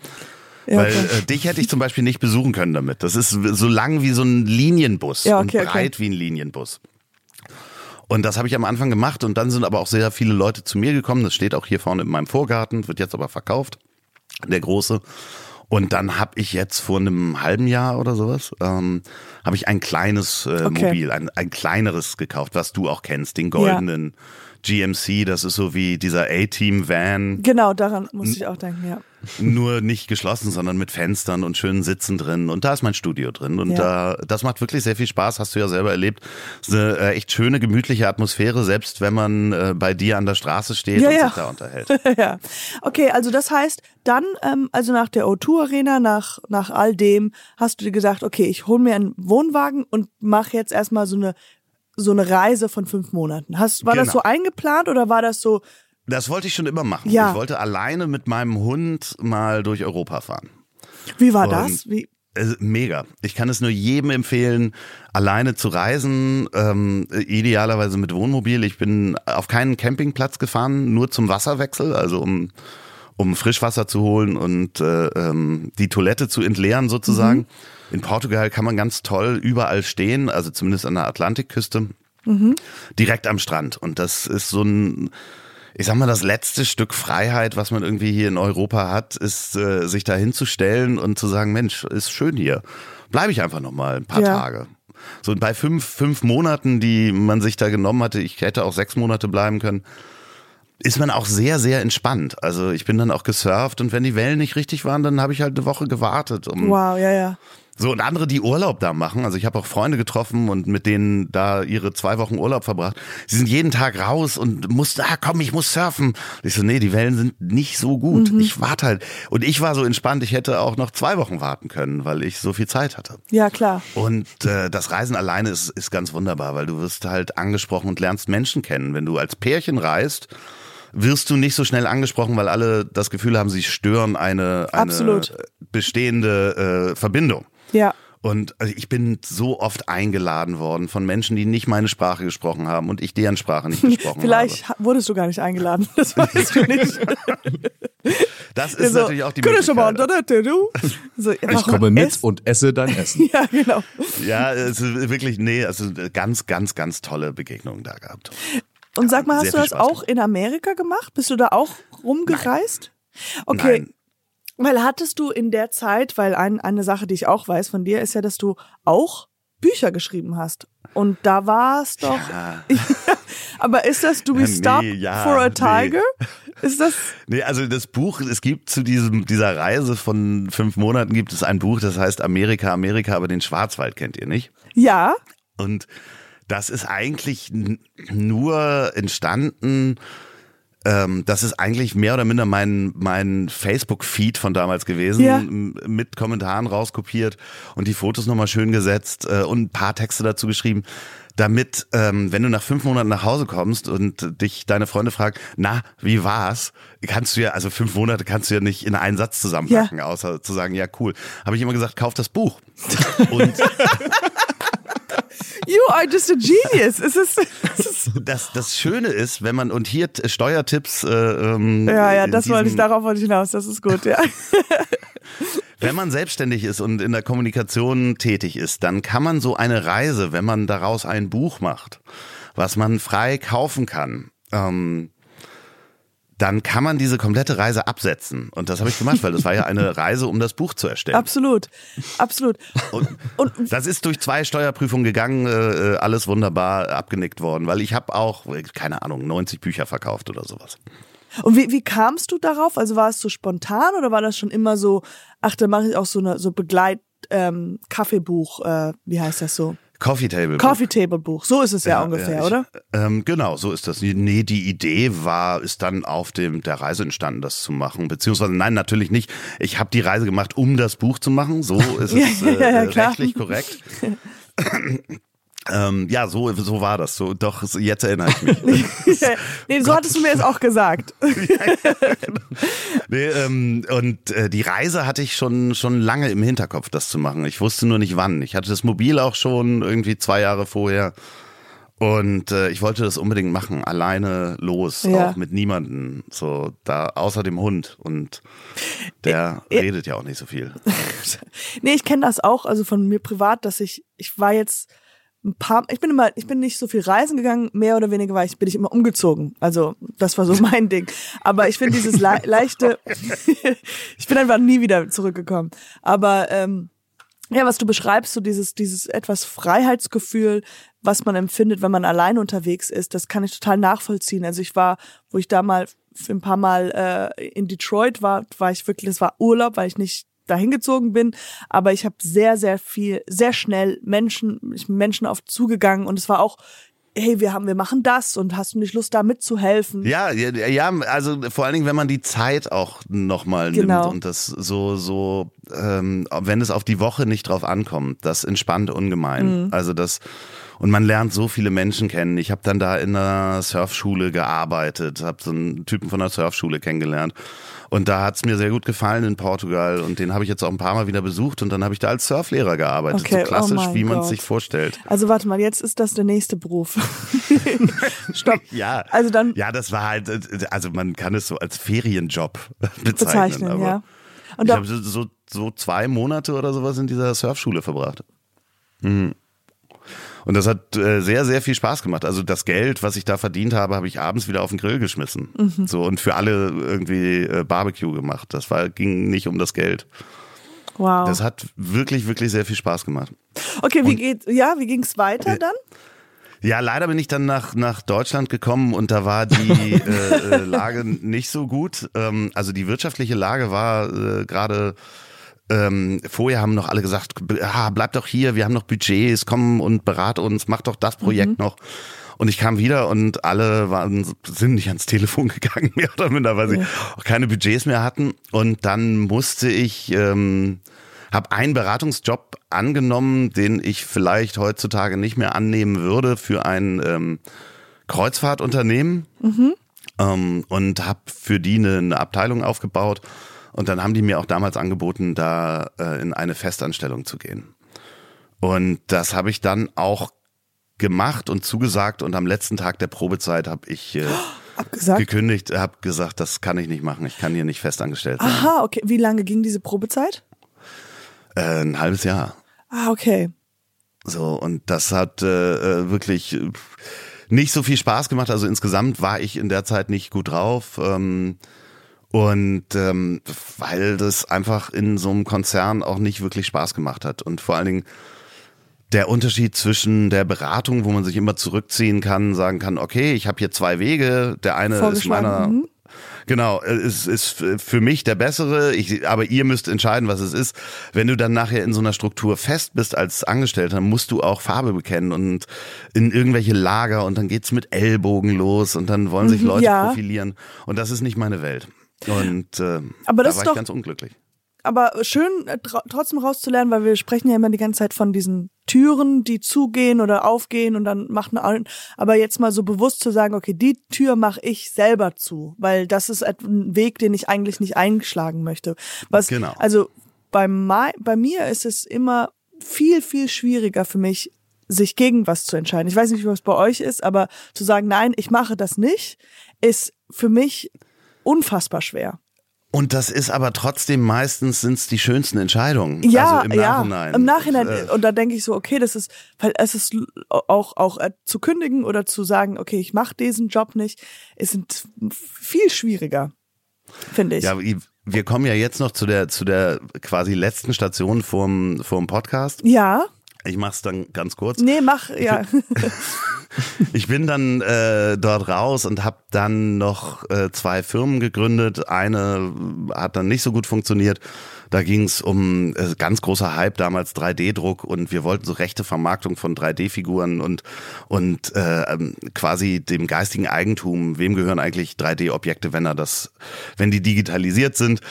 Ja, Weil okay. äh, dich hätte ich zum Beispiel nicht besuchen können damit. Das ist so lang wie so ein Linienbus Ja, und okay, okay. breit wie ein Linienbus. Und das habe ich am Anfang gemacht und dann sind aber auch sehr viele Leute zu mir gekommen. Das steht auch hier vorne in meinem Vorgarten, wird jetzt aber verkauft, der große. Und dann habe ich jetzt vor einem halben Jahr oder sowas, ähm, habe ich ein kleines äh, Okay. Mobil, ein, ein kleineres gekauft, was du auch kennst, den goldenen GMC, das ist so wie dieser A-Team-Van. Genau, daran muss ich auch denken, ja. Nur nicht geschlossen, sondern mit Fenstern und schönen Sitzen drin. Und da ist mein Studio drin. Und Ja. da, das macht wirklich sehr viel Spaß, hast du ja selber erlebt. Es ist eine äh, echt schöne, gemütliche Atmosphäre, selbst wenn man äh, bei dir an der Straße steht Ja, und ja. sich da unterhält. ja. Okay, also das heißt, dann, ähm, also nach der O2 Arena, nach, nach all dem, hast du dir gesagt, okay, ich hole mir einen Wohnwagen und mache jetzt erstmal so eine, so eine Reise von fünf Monaten. Hast, war das Genau. so eingeplant oder war das so, Das wollte ich schon immer machen. Ja. Ich wollte alleine mit meinem Hund mal durch Europa fahren. wie war Und- das? Wie, mega. Ich kann es nur jedem empfehlen, alleine zu reisen, ähm, idealerweise mit Wohnmobil. Ich bin auf keinen Campingplatz gefahren, nur zum Wasserwechsel, also um, um Frischwasser zu holen und äh, ähm, die Toilette zu entleeren sozusagen. In Portugal kann man ganz toll überall stehen, also zumindest an der Atlantikküste, direkt am Strand. Und das ist so ein, ich sag mal, das letzte Stück Freiheit, was man irgendwie hier in Europa hat, ist, äh, sich da hinzustellen und zu sagen, Mensch, ist schön hier. Bleibe ich einfach noch mal ein paar Ja. Tage. So bei fünf, fünf Monaten, die man sich da genommen hatte, ich hätte auch sechs Monate bleiben können, ist man auch sehr, sehr entspannt. Also ich bin dann auch gesurft und wenn die Wellen nicht richtig waren, dann habe ich halt eine Woche gewartet. Um, wow, ja, ja. So, und andere, die Urlaub da machen, also ich habe auch Freunde getroffen und mit denen da ihre zwei Wochen Urlaub verbracht. Sie sind jeden Tag raus und mussten, ah komm, ich muss surfen. Ich so, nee, die Wellen sind nicht so gut. Ich warte halt. Und ich war so entspannt, ich hätte auch noch zwei Wochen warten können, weil ich so viel Zeit hatte. Ja, klar. Und äh, das Reisen alleine ist, ist ganz wunderbar, weil du wirst halt angesprochen und lernst Menschen kennen. Wenn du als Pärchen reist, wirst du nicht so schnell angesprochen, weil alle das Gefühl haben, sie stören eine, eine Absolut. bestehende äh, Verbindung. Ja. Und also ich bin so oft eingeladen worden von Menschen, die nicht meine Sprache gesprochen haben und ich deren Sprache nicht gesprochen Vielleicht habe. ha- wurdest du gar nicht eingeladen. Das weißt du nicht. Das ist so, natürlich auch die "Können schon mal Möglichkeit. unter der Tür, du?" So, Ich komme mit ess- und esse dein Essen. Ja, genau. Ja, es ist wirklich, nee, also ganz, ganz, ganz tolle Begegnungen da gehabt. Und sag mal, hast du das Spaß auch in Amerika gemacht? Bist du da auch rumgereist? Okay. Nein. Weil hattest du in der Zeit, weil ein, eine Sache, die ich auch weiß von dir, ist ja, dass du auch Bücher geschrieben hast. Und da war es doch. Ja. Aber ist das Do We Stop nee, ja, for a nee. Tiger? Ist das. Nee, also das Buch, es gibt zu diesem, dieser Reise von fünf Monaten gibt es ein Buch, das heißt Amerika, Amerika, aber den Schwarzwald kennt ihr nicht. Ja, Und das ist eigentlich nur entstanden, ähm, das ist eigentlich mehr oder minder mein, mein Facebook-Feed von damals gewesen, Ja. mit Kommentaren rauskopiert und die Fotos nochmal schön gesetzt äh, und ein paar Texte dazu geschrieben, damit, ähm, wenn du nach fünf Monaten nach Hause kommst und dich deine Freunde fragen, na, wie war's? Kannst du ja, also fünf Monate kannst du ja nicht in einen Satz zusammenpacken, außer zu sagen, ja cool. Habe ich immer gesagt, kauf das Buch. Und you are just a genius. Es ist, es ist Das, das Schöne ist, wenn man, und hier t- Steuertipps, äh, ähm, ja, ja, das wollte ich, darauf wollte ich hinaus. Das ist gut, ja. Wenn man selbstständig ist und in der Kommunikation tätig ist, dann kann man so eine Reise, wenn man daraus ein Buch macht, was man frei kaufen kann, ähm, dann kann man diese komplette Reise absetzen. Und das habe ich gemacht, weil das war ja eine Reise, um das Buch zu erstellen. Absolut. Absolut. Und Und das ist durch zwei Steuerprüfungen gegangen, äh, alles wunderbar abgenickt worden, weil ich habe auch, äh, keine Ahnung, 90 Bücher verkauft oder sowas. Und wie, wie kamst du darauf? Also war es so spontan oder war das schon immer so, ach, dann mache ich auch so eine so Begleit ähm, Kaffeebuch, äh, wie heißt das so? Coffee Table. Coffee Table Buch. So ist es ja, ungefähr, ich, oder? Ähm, genau, so ist das. Nee, die Idee war, ist dann auf dem der Reise entstanden, das zu machen. Beziehungsweise, nein, natürlich nicht. Ich habe die Reise gemacht, um das Buch zu machen. So ist Ja, es ja, äh, ja, rechtlich korrekt. ähm, ja, so, so war das. So, doch, so, jetzt erinnere ich mich. nee, so hattest du mir jetzt auch gesagt. nee, ähm, und äh, die Reise hatte ich schon, schon lange im Hinterkopf, das zu machen. Ich wusste nur nicht wann. Ich hatte das Mobil auch schon irgendwie zwei Jahre vorher. Und äh, ich wollte das unbedingt machen, alleine los, Ja. auch mit niemanden, so da außer dem Hund und der äh, redet ja auch nicht so viel. nee, ich kenne das auch, also von mir privat, dass ich, ich war jetzt ein paar, ich bin immer, ich bin nicht so viel reisen gegangen, mehr oder weniger war ich, bin ich immer umgezogen. Also, das war so mein Ding. Aber ich finde dieses le leichte, ich bin einfach nie wieder zurückgekommen. Aber, ähm, ja, was du beschreibst, so dieses, dieses etwas Freiheitsgefühl, was man empfindet, wenn man allein unterwegs ist. Das kann ich total nachvollziehen. Also ich war, wo ich da mal für ein paar Mal äh, in Detroit war, war ich wirklich, das war Urlaub, weil ich nicht dahin gezogen bin, aber ich habe sehr, sehr viel, sehr schnell Menschen, ich bin Menschen auf zugegangen und es war auch hey, wir haben, wir machen das und hast du nicht Lust, da mitzuhelfen? Ja, ja, ja, also vor allen Dingen, wenn man die Zeit auch nochmal Genau. nimmt und das so, so, ähm, wenn es auf die Woche nicht drauf ankommt, das entspannt ungemein. Also das, und man lernt so viele Menschen kennen. Ich habe dann da in einer Surfschule gearbeitet, habe so einen Typen von einer Surfschule kennengelernt. Und da hat's mir sehr gut gefallen in Portugal und den habe ich jetzt auch ein paar Mal wieder besucht und dann habe ich da als Surflehrer gearbeitet. Okay, so klassisch, oh wie man Gott. sich vorstellt. Also warte mal, jetzt ist das der nächste Beruf. Stopp. Ja, Also dann ja, das war halt, also man kann es so als Ferienjob bezeichnen. bezeichnen, aber ja. Und ich habe so, so, so zwei Monate oder sowas in dieser Surfschule verbracht. Mhm. Und das hat äh, sehr, sehr viel Spaß gemacht. Also das Geld, was ich da verdient habe, habe ich abends wieder auf den Grill geschmissen. Mhm. So und für alle irgendwie äh, Barbecue gemacht. Das war, ging nicht um das Geld. wow. Das hat wirklich, wirklich sehr viel Spaß gemacht. okay, wie geht, ja, wie ging's weiter dann? Ja, leider bin ich dann nach, nach Deutschland gekommen und da war die äh, äh, Lage nicht so gut. Ähm, also die wirtschaftliche Lage war äh, gerade ähm, vorher haben noch alle gesagt, ah, bleib doch hier, wir haben noch Budgets, komm und berat uns, mach doch das Projekt noch. Und ich kam wieder und alle waren, sind nicht ans Telefon gegangen, mehr oder minder, weil sie auch keine Budgets mehr hatten. Und dann musste ich, ähm, habe einen Beratungsjob angenommen, den ich vielleicht heutzutage nicht mehr annehmen würde für ein ähm, Kreuzfahrtunternehmen ähm, und habe für die eine, eine Abteilung aufgebaut. Und dann haben die mir auch damals angeboten, da äh, in eine Festanstellung zu gehen. Und das habe ich dann auch gemacht und zugesagt. Und am letzten Tag der Probezeit habe ich äh, Abgesagt? gekündigt, habe gesagt, das kann ich nicht machen. Ich kann hier nicht festangestellt sein. Aha, okay. Wie lange ging diese Probezeit? Äh, ein halbes Jahr. Ah, okay. So, und das hat äh, äh, wirklich äh, nicht so viel Spaß gemacht. Also insgesamt war ich in der Zeit nicht gut drauf. Ähm, und ähm, weil das einfach in so einem Konzern auch nicht wirklich Spaß gemacht hat. Und vor allen Dingen der Unterschied zwischen der Beratung, wo man sich immer zurückziehen kann, sagen kann, okay, ich habe hier zwei Wege, der eine ist meiner mhm. Genau, es ist für mich der bessere, ich, aber ihr müsst entscheiden, was es ist. Wenn du dann nachher in so einer Struktur fest bist als Angestellter, musst du auch Farbe bekennen und in irgendwelche Lager und dann geht's mit Ellbogen los und dann wollen sich Mhm, Leute ja. profilieren und das ist nicht meine Welt. Und äh, Aber da das war ist doch- ganz unglücklich. Aber schön äh, trotzdem rauszulernen, weil wir sprechen ja immer die ganze Zeit von diesen Türen, die zugehen oder aufgehen und dann macht eine aber jetzt mal so bewusst zu sagen, okay, die Tür mache ich selber zu, weil das ist ein Weg, den ich eigentlich nicht einschlagen möchte. Was Genau. also bei bei mir ist es immer viel viel schwieriger für mich sich gegen was zu entscheiden. Ich weiß nicht, wie es bei euch ist, aber zu sagen, nein, ich mache das nicht, ist für mich unfassbar schwer. Und das ist aber trotzdem meistens sind's die schönsten Entscheidungen. Ja, also im ja, Nachhinein. im Nachhinein. Äh, Und da denke ich so, okay, das ist, weil es ist auch auch äh, zu kündigen oder zu sagen, okay, ich mache diesen Job nicht, ist sind viel schwieriger, finde ich. Ja, wir kommen ja jetzt noch zu der zu der quasi letzten Station vorm vorm Podcast. ja, Ich mach's dann ganz kurz. nee, mach, ja. Ich bin dann äh, dort raus und habe dann noch äh, zwei Firmen gegründet. Eine hat dann nicht so gut funktioniert. Da ging es um äh, ganz großer Hype damals 3D-Druck und wir wollten so rechte Vermarktung von 3D-Figuren und und äh, ähm, quasi dem geistigen Eigentum. Wem gehören eigentlich 3D-Objekte, wenn er das, wenn die digitalisiert sind?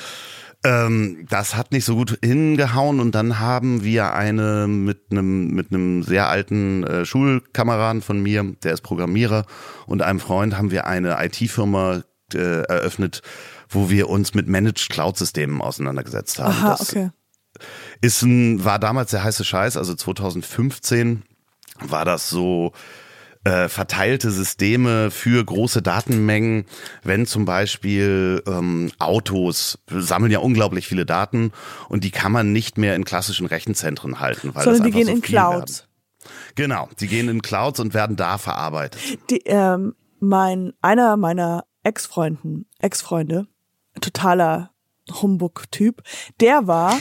Ähm, das hat nicht so gut hingehauen und dann haben wir eine mit einem mit einem sehr alten äh, Schulkameraden von mir, der ist Programmierer und einem Freund haben wir eine IT-Firma äh, eröffnet, wo wir uns mit Managed Cloud Systemen auseinandergesetzt haben. Aha, das okay. ist ein, war damals der heiße Scheiß, also 2015 war das so äh, verteilte Systeme für große Datenmengen, wenn zum Beispiel ähm, Autos sammeln ja unglaublich viele Daten und die kann man nicht mehr in klassischen Rechenzentren halten, weil Sondern die gehen so in Clouds. Werden. Genau, die gehen in Clouds und werden da verarbeitet. Die, ähm, mein, einer meiner Ex-Freunden, Ex-Freunde, totaler Humbug-Typ, der war,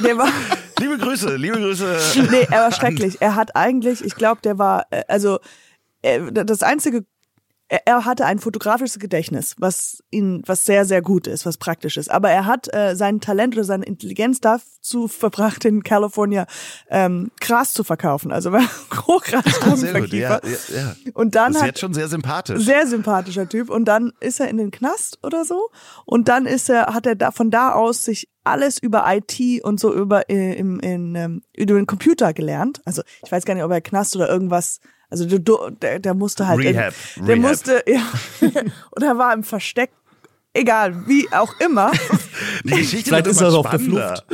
der war, liebe Grüße, liebe Grüße. Nee, er war schrecklich. Er hat eigentlich, ich glaube, der war, äh, also äh, das einzige er, hatte ein fotografisches Gedächtnis, was ihn, was sehr, sehr gut ist, was praktisch ist. Aber er hat äh, sein Talent oder seine Intelligenz dazu verbracht, in California ähm, Gras zu verkaufen. Also war Hochgras Sehr gut, ja, ja, ja. Und dann Das ist hat jetzt schon sehr sympathisch. sehr sympathischer Typ. Und dann ist er in den Knast oder so. Und dann ist er, hat er da von da aus sich alles über IT und so über äh, im, in, ähm, über den Computer gelernt. Also ich weiß gar nicht, ob er Knast oder irgendwas. Also du, du, der, der musste halt. Rehab, Der Rehab. musste, ja. oder war im Versteck. Egal, wie auch immer. Die Geschichte Vielleicht ist er auf der spannender.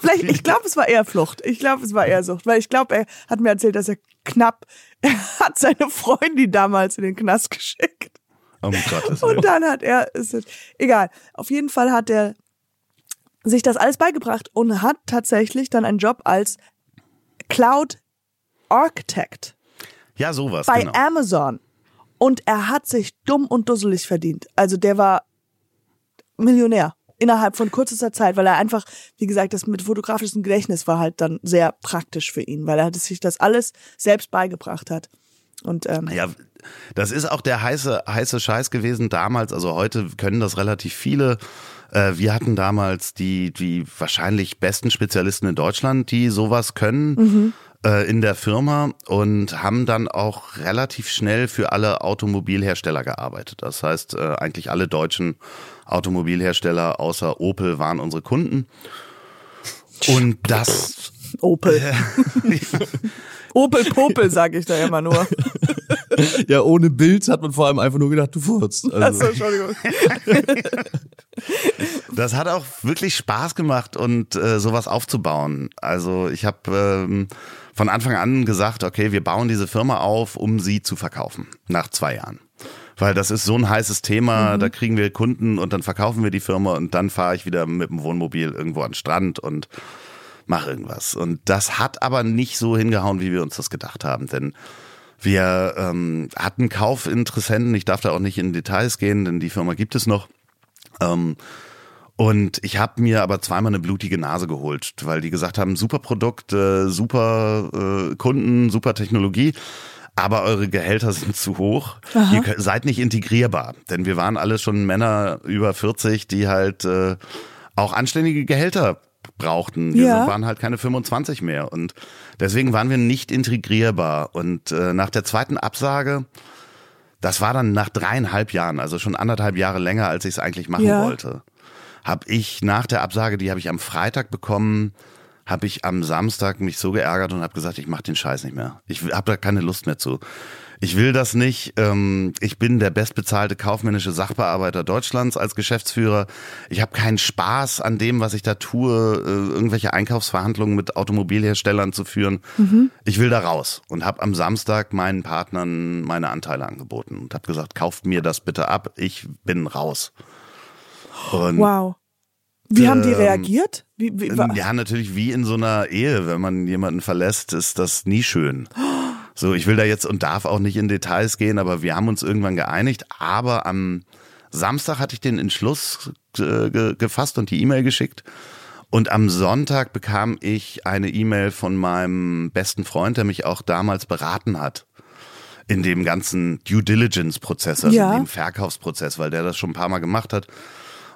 Vielleicht, ich glaube, es war eher Flucht. Ich glaube, es war eher Sucht, weil ich glaube, er hat mir erzählt, dass er knapp, er hat seine Freundin damals in den Knast geschickt. Um Gottes Willen. Und dann hat er, ist es, egal. Auf jeden Fall hat er sich das alles beigebracht und hat tatsächlich dann einen Job als Cloud Architect Ja, sowas, bei genau. Amazon. Und er hat sich dumm und dusselig verdient. Also der war Millionär innerhalb von kürzester Zeit, weil er einfach, wie gesagt, das mit fotografischem Gedächtnis war halt dann sehr praktisch für ihn, weil er sich das alles selbst beigebracht hat. Und ähm, Ja, das ist auch der heiße, heiße Scheiß gewesen damals. Also heute können das relativ viele. Äh, Wir hatten damals die, die wahrscheinlich besten Spezialisten in Deutschland, die sowas können äh, in der Firma und haben dann auch relativ schnell für alle Automobilhersteller gearbeitet. Das heißt, äh, eigentlich alle deutschen Automobilhersteller außer Opel waren unsere Kunden. Und das Opel. Opel Popel, sage ich da immer nur. Ja, ohne Bild hat man vor allem einfach nur gedacht, du furzt. Also, Achso, Entschuldigung. Das hat auch wirklich Spaß gemacht und äh, sowas aufzubauen. Also ich habe ähm, von Anfang an gesagt, okay, wir bauen diese Firma auf, um sie zu verkaufen nach zwei Jahren. Weil das ist so ein heißes Thema, da kriegen wir Kunden und dann verkaufen wir die Firma und dann fahre ich wieder mit dem Wohnmobil irgendwo an den Strand und mache irgendwas. Und das hat aber nicht so hingehauen, wie wir uns das gedacht haben, denn wir ähm, hatten Kaufinteressenten, ich darf da auch nicht in Details gehen, denn die Firma gibt es noch. Ähm, und ich habe mir aber zweimal eine blutige Nase geholt, weil die gesagt haben, super Produkt, äh, super äh, Kunden, super Technologie, aber eure Gehälter sind zu hoch. Ihr könnt- seid nicht integrierbar, denn wir waren alle schon Männer über 40, die halt äh, auch anständige Gehälter brauchten. Wir Ja. waren halt keine 25 mehr und deswegen waren wir nicht integrierbar. Und äh, nach der zweiten Absage das war dann nach dreieinhalb Jahren, also schon anderthalb Jahre länger, als ich es eigentlich machen Ja. wollte. Habe ich nach der Absage, die habe ich am Freitag bekommen, habe ich am Samstag mich so geärgert und habe gesagt, ich mache den Scheiß nicht mehr. Ich habe da keine Lust mehr zu. Ich will das nicht. Ähm, ich bin der bestbezahlte kaufmännische Sachbearbeiter Deutschlands als Geschäftsführer. Ich habe keinen Spaß an dem, was ich da tue, äh, irgendwelche Einkaufsverhandlungen mit Automobilherstellern zu führen. Ich will da raus und habe am Samstag meinen Partnern meine Anteile angeboten und habe gesagt, kauft mir das bitte ab. Ich bin raus. Und Wow. Wie haben die Ähm, reagiert? Wie, wie, wa- ja, natürlich wie in so einer Ehe, wenn man jemanden verlässt, ist das nie schön. So, ich will da jetzt und darf auch nicht in Details gehen, aber wir haben uns irgendwann geeinigt. Aber am Samstag hatte ich den Entschluss äh, ge gefasst und die E-Mail geschickt. Und am Sonntag bekam ich eine E-Mail von meinem besten Freund, der mich auch damals beraten hat in dem ganzen Due Diligence-Prozess, also Ja. in dem Verkaufsprozess, weil der das schon ein paar Mal gemacht hat.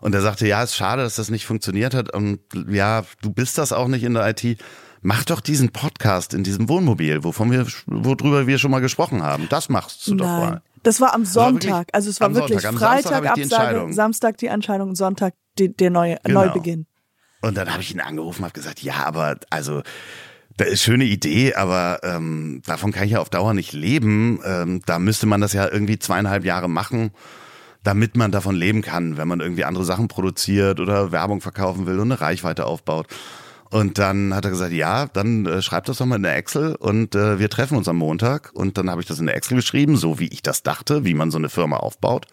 Und er sagte, ja, ist schade, dass das nicht funktioniert hat. Und ja, du bist das auch nicht in der IT. Mach doch diesen Podcast in diesem Wohnmobil, wovon wir, worüber wir schon mal gesprochen haben. Das machst du doch Nein. mal. Das war am war Sonntag. wirklich also es war wirklich Sonntag. Freitag Absage. Samstag die Entscheidung, Sonntag die, der neue Genau. Neubeginn. Und dann habe ich ihn angerufen, habe gesagt, ja, aber also das ist schöne Idee, aber ähm, davon kann ich ja auf Dauer nicht leben. Ähm, da müsste man das ja irgendwie zweieinhalb Jahre machen, damit man davon leben kann, wenn man irgendwie andere Sachen produziert oder Werbung verkaufen will und eine Reichweite aufbaut. Und dann hat er gesagt, ja, dann äh, schreib das doch mal in der Excel und äh, wir treffen uns am Montag. Und dann habe ich das in der Excel geschrieben, so wie ich das dachte, wie man so eine Firma aufbaut.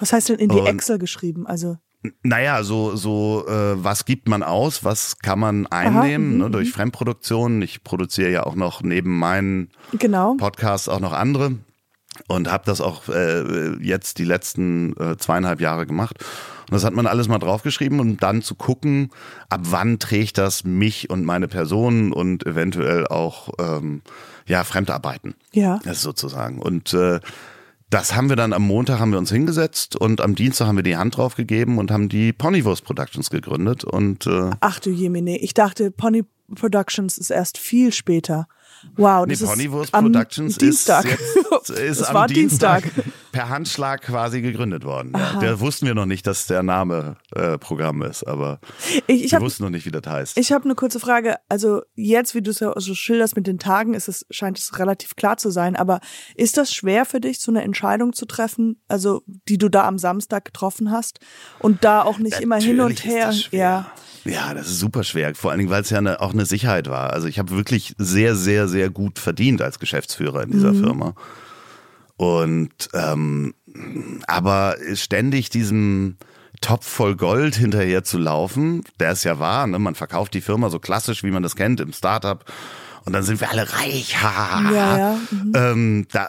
Was heißt denn in die Und- Excel geschrieben? Also Naja, so, so äh, was gibt man aus, was kann man einnehmen mhm, ne, durch Fremdproduktion. Ich produziere ja auch noch neben meinen genau. Podcasts auch noch andere. Und habe das auch äh, jetzt die letzten äh, zweieinhalb Jahre gemacht. Und das hat man alles mal draufgeschrieben und dann zu gucken, ab wann trägt das mich und meine Person und eventuell auch ähm, ja Fremdarbeiten. Ja. Das ist sozusagen. Und äh, das haben wir dann am Montag haben wir uns hingesetzt und am Dienstag haben wir die Hand drauf gegeben und haben die Ponywurst Productions gegründet und äh, Ach du Jemine, ich dachte Pony Productions ist erst viel später. Wow, Nee, das ist Ponywurst Productions Dienstag. ist, jetzt, ist am war Dienstag, Dienstag. per Handschlag quasi gegründet worden. Ja. Der wussten wir noch nicht, dass der Name äh, Programm ist, aber Ich, ich wir habe wussten noch nicht, wie das heißt. ich hab eine kurze Frage. Also jetzt, wie du es ja so schilderst mit den Tagen, ist es scheint es relativ klar zu sein. Aber ist das schwer für dich, so eine Entscheidung zu treffen, also die du da am Samstag getroffen hast und da auch nicht immer hin und Natürlich her? Ja. Ja, das ist super schwer. Vor allen Dingen, weil es ja eine, auch eine Sicherheit war. Also ich habe wirklich sehr, sehr, sehr gut verdient als Geschäftsführer in dieser Firma. Und ähm, aber ständig diesem Topf voll Gold hinterher zu laufen, der es ja war, ne? man verkauft die Firma so klassisch, wie man das kennt im Startup. Und dann sind wir alle reich. Ha. Ja, ja. Ähm, da,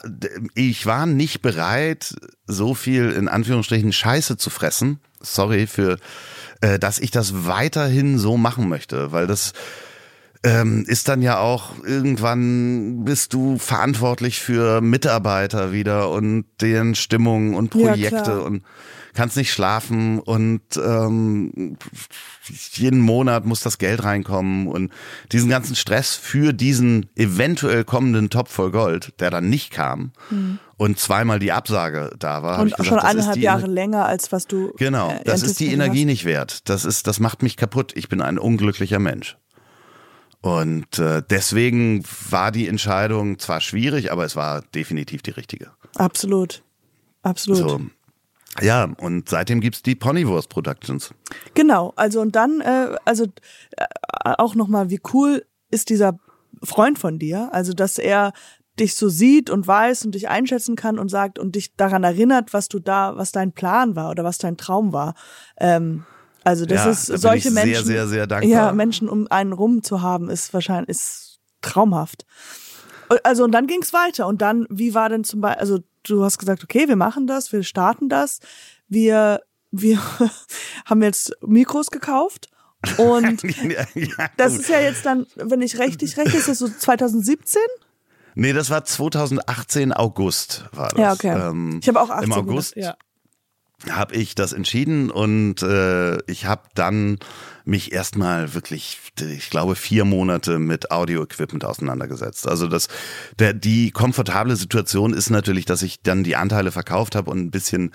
ich war nicht bereit, so viel in Anführungsstrichen Scheiße zu fressen. Sorry für, äh, dass ich das weiterhin so machen möchte, weil das ähm, ist dann ja auch irgendwann bist du verantwortlich für Mitarbeiter wieder und deren Stimmung und Ja, Projekte klar. und kannst nicht schlafen und ähm, jeden Monat muss das Geld reinkommen und diesen ganzen Stress für diesen eventuell kommenden Topf voll Gold, der dann nicht kam und zweimal die Absage da war. Mhm. Und gesagt, schon eineinhalb Jahre länger, als was du. Genau, äh, das ist die Energie hast. nicht wert. Das ist, das macht mich kaputt. Ich bin ein unglücklicher Mensch. Und äh, deswegen war die Entscheidung zwar schwierig, aber es war definitiv die richtige. Absolut. Absolut. So. Ja, und seitdem gibt's die Ponywurst Productions. Genau, also und dann, äh, also äh, auch nochmal, wie cool ist dieser Freund von dir? Also, dass er dich so sieht und weiß und dich einschätzen kann und sagt und dich daran erinnert, was du da, was dein Plan war oder was dein Traum war. Ähm, also das Ja, ist da solche sehr, Menschen, sehr, sehr dankbar. ja Menschen um einen rum zu haben, ist wahrscheinlich ist traumhaft. Also und dann ging's weiter und dann, wie war denn zum Beispiel, also du hast gesagt, okay, wir machen das, wir starten das, wir wir haben jetzt Mikros gekauft und ja, ja, das ist ja jetzt dann, wenn ich richtig rechne, ist das so 2017? Nee, das war 2018 August war das. Ja, okay. Ähm, ich habe auch 18 Im August gedacht, habe ich das entschieden und äh, ich habe dann mich erstmal wirklich, ich glaube, vier Monate mit Audio-Equipment auseinandergesetzt. Also das, der, die komfortable Situation ist natürlich, dass ich dann die Anteile verkauft habe und ein bisschen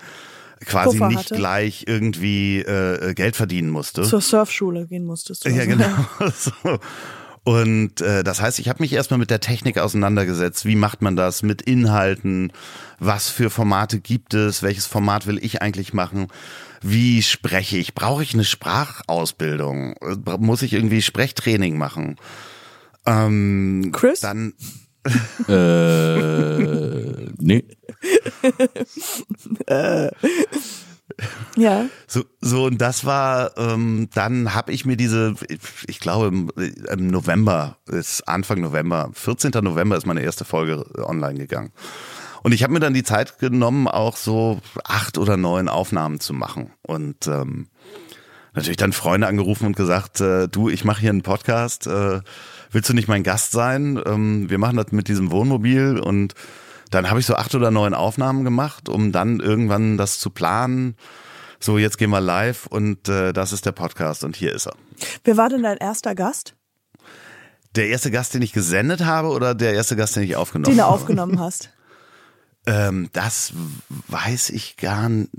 quasi Puffer nicht hatte. gleich irgendwie äh, Geld verdienen musste. ja. Zur Surfschule gehen musstest du. Ja, also. genau. So. Und äh, das heißt, ich habe mich erstmal mit der Technik auseinandergesetzt. Wie macht man das mit Inhalten? Was für Formate gibt es? Welches Format will ich eigentlich machen? Wie spreche ich? Brauche ich eine Sprachausbildung? Äh, Muss ich irgendwie Sprechtraining machen? Ähm, Chris? Dann Äh, nee. Ja. So, so und das war, ähm, dann habe ich mir diese, ich glaube im, im November, ist Anfang November, 14. November ist meine erste Folge online gegangen. Und ich habe mir dann die Zeit genommen, auch so acht oder neun Aufnahmen zu machen. Und ähm, natürlich dann Freunde angerufen und gesagt, äh, du, ich mache hier einen Podcast, äh, willst du nicht mein Gast sein? Ähm, wir machen das mit diesem Wohnmobil und dann habe ich so acht oder neun Aufnahmen gemacht, um dann irgendwann das zu planen. So, jetzt gehen wir live und äh, das ist der Podcast und hier ist er. Wer war denn dein erster Gast, Der erste Gast, den ich gesendet habe oder der erste Gast, den ich aufgenommen den du habe? aufgenommen hast? Ähm, das weiß ich gar nicht.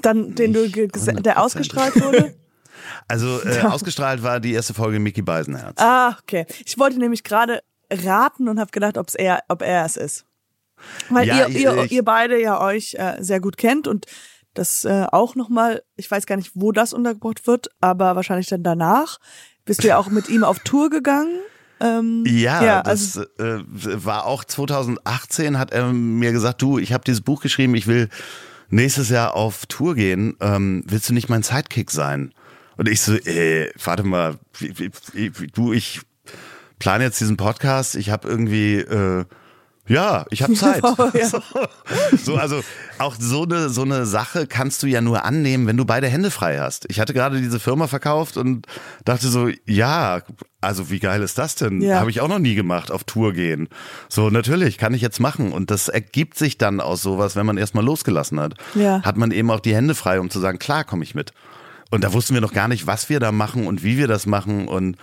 Dann, den du, der 100%. ausgestrahlt wurde? Also äh, ausgestrahlt war die erste Folge Mickey Beisenherz. Ah, okay. Ich wollte nämlich gerade raten und habe gedacht, ob's er, ob er es ist. Weil Ja, ihr, ihr, ich- ihr beide ja euch äh, sehr gut kennt und das äh, auch nochmal, ich weiß gar nicht, wo das untergebracht wird, aber wahrscheinlich dann danach. Bist du ja auch mit ihm auf Tour gegangen. Ähm, Ja, ja, das also äh, war auch 2018, hat er mir gesagt, du, ich habe dieses Buch geschrieben, ich will nächstes Jahr auf Tour gehen, ähm, willst du nicht mein Sidekick sein? Und ich so, äh, warte mal, wie, wie, wie, du, ich plane jetzt diesen Podcast, ich habe irgendwie, äh, Ja, ich habe Zeit. Oh, ja. so, so, also auch so eine, so eine Sache kannst du ja nur annehmen, wenn du beide Hände frei hast. Ich hatte gerade diese Firma verkauft und dachte so, ja, also wie geil ist das denn? Ja. Habe ich auch noch nie gemacht, auf Tour gehen. So, natürlich, kann ich jetzt machen. Und das ergibt sich dann aus sowas, wenn man erstmal losgelassen hat. Ja. Hat man eben auch die Hände frei, um zu sagen, klar, komme ich mit. Und da wussten wir noch gar nicht, was wir da machen und wie wir das machen und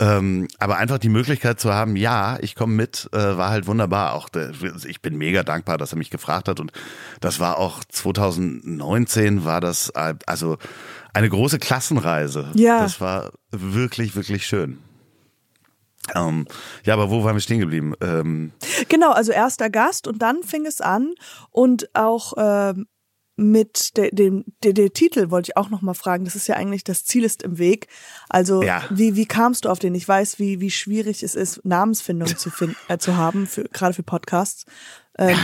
ähm, aber einfach die Möglichkeit zu haben, ja, ich komme mit, äh, war halt wunderbar. Auch der, ich bin mega dankbar, dass er mich gefragt hat. Und das war auch 2019 war das also eine große Klassenreise. Ja. Das war wirklich, wirklich schön. Ähm, ja, aber wo waren wir stehen geblieben? Ähm, Genau, also erster Gast und dann fing es an und auch ähm, mit de, dem der, der Titel wollte ich auch noch mal fragen. Das ist ja eigentlich das Ziel ist im Weg. Also Ja. wie wie kamst du auf den? Ich weiß, wie wie schwierig es ist, Namensfindung zu finden äh, zu haben für gerade für Podcasts. Ähm,